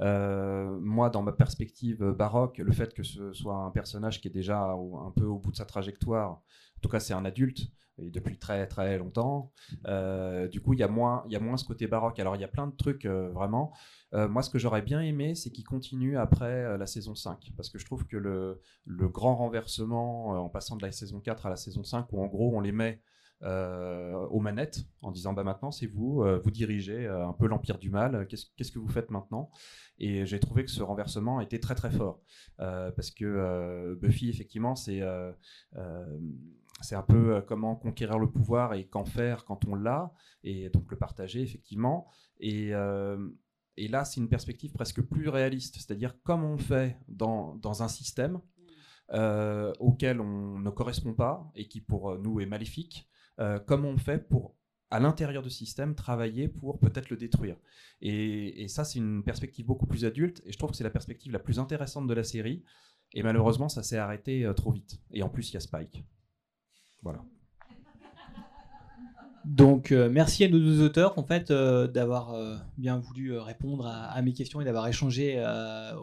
Speaker 3: Euh, moi, dans ma perspective baroque, le fait que ce soit un personnage qui est déjà un peu au bout de sa trajectoire, en tout cas c'est un adulte, et depuis très très longtemps, euh, du coup il y, a moins, y a moins ce côté baroque. Alors il y a plein de trucs euh, vraiment. Moi, ce que j'aurais bien aimé, c'est qu'il continue après la saison 5. Parce que je trouve que le, le grand renversement en passant de la saison 4 à la saison 5, où en gros on les met aux manettes en disant bah maintenant c'est vous, euh, vous dirigez euh, un peu l'empire du mal. Qu'est-ce qu'est-ce que vous faites maintenant? Et j'ai trouvé que ce renversement était très très fort. Parce que Buffy effectivement c'est c'est un peu comment conquérir le pouvoir et qu'en faire quand on l'a et donc le partager effectivement. Et et là, c'est une perspective presque plus réaliste, c'est-à-dire comme on fait dans, dans un système euh, auquel on ne correspond pas et qui pour nous est maléfique, euh, comment on fait pour à l'intérieur du système, travailler pour peut-être le détruire. Et, ça, c'est une perspective beaucoup plus adulte, et je trouve que c'est la perspective la plus intéressante de la série. Et malheureusement, ça s'est arrêté euh, trop vite. Et en plus, il y a Spike. Voilà.
Speaker 1: Donc, euh, merci à nos deux auteurs, en fait, euh, d'avoir bien voulu répondre à, à, mes questions et d'avoir échangé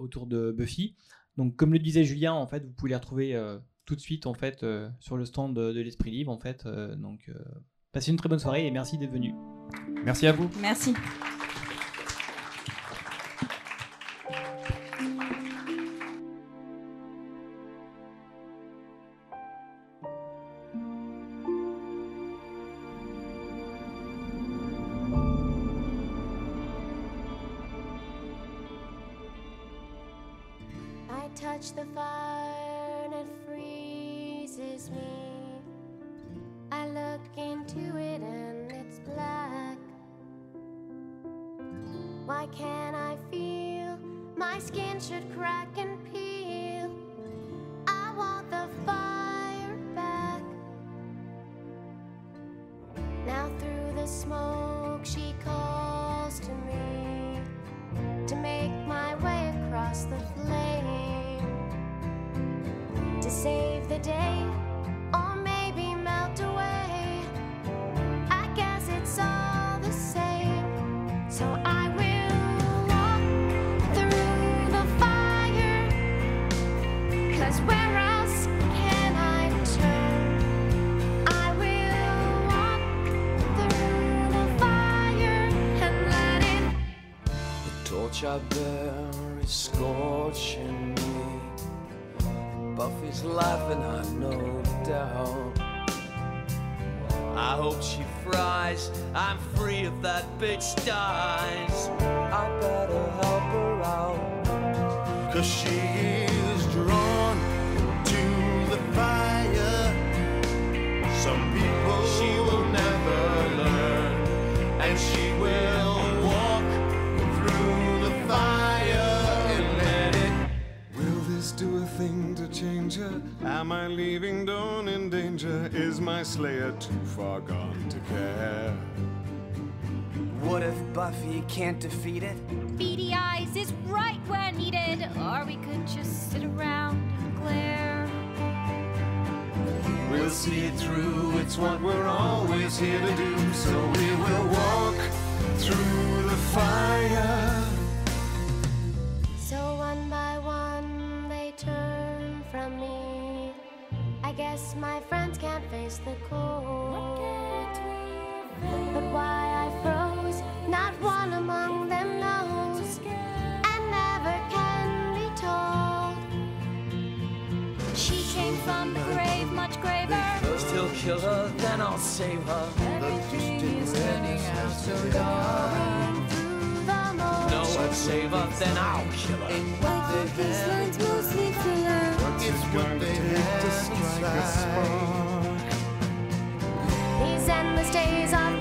Speaker 1: autour de Buffy. Donc, comme le disait Julien, en fait, vous pouvez les retrouver tout de suite, en fait, sur le stand de, de l'Esprit Libre, en fait. donc, passez une très bonne soirée et merci d'être venu.
Speaker 3: Merci à vous.
Speaker 2: Merci.
Speaker 5: Am I leaving Dawn in danger? Is my slayer too far gone to care?
Speaker 6: What if Buffy can't defeat it?
Speaker 7: Beady eyes is right where needed, or we could just sit around and glare.
Speaker 5: We'll see it through, it's what we're always here to do. So we will walk through the fire.
Speaker 8: So one by one they turn from me. I guess my friends can't face the cold. But why I froze, not one among them knows.
Speaker 7: Graver.
Speaker 6: First he'll kill her, then I'll save her.
Speaker 7: Everything is turning out so dark.
Speaker 8: Through the mold.
Speaker 6: No one save her, then I'll kill her.
Speaker 8: These lines mostly filler.
Speaker 5: It's what they take to strike a spark.
Speaker 8: These endless days are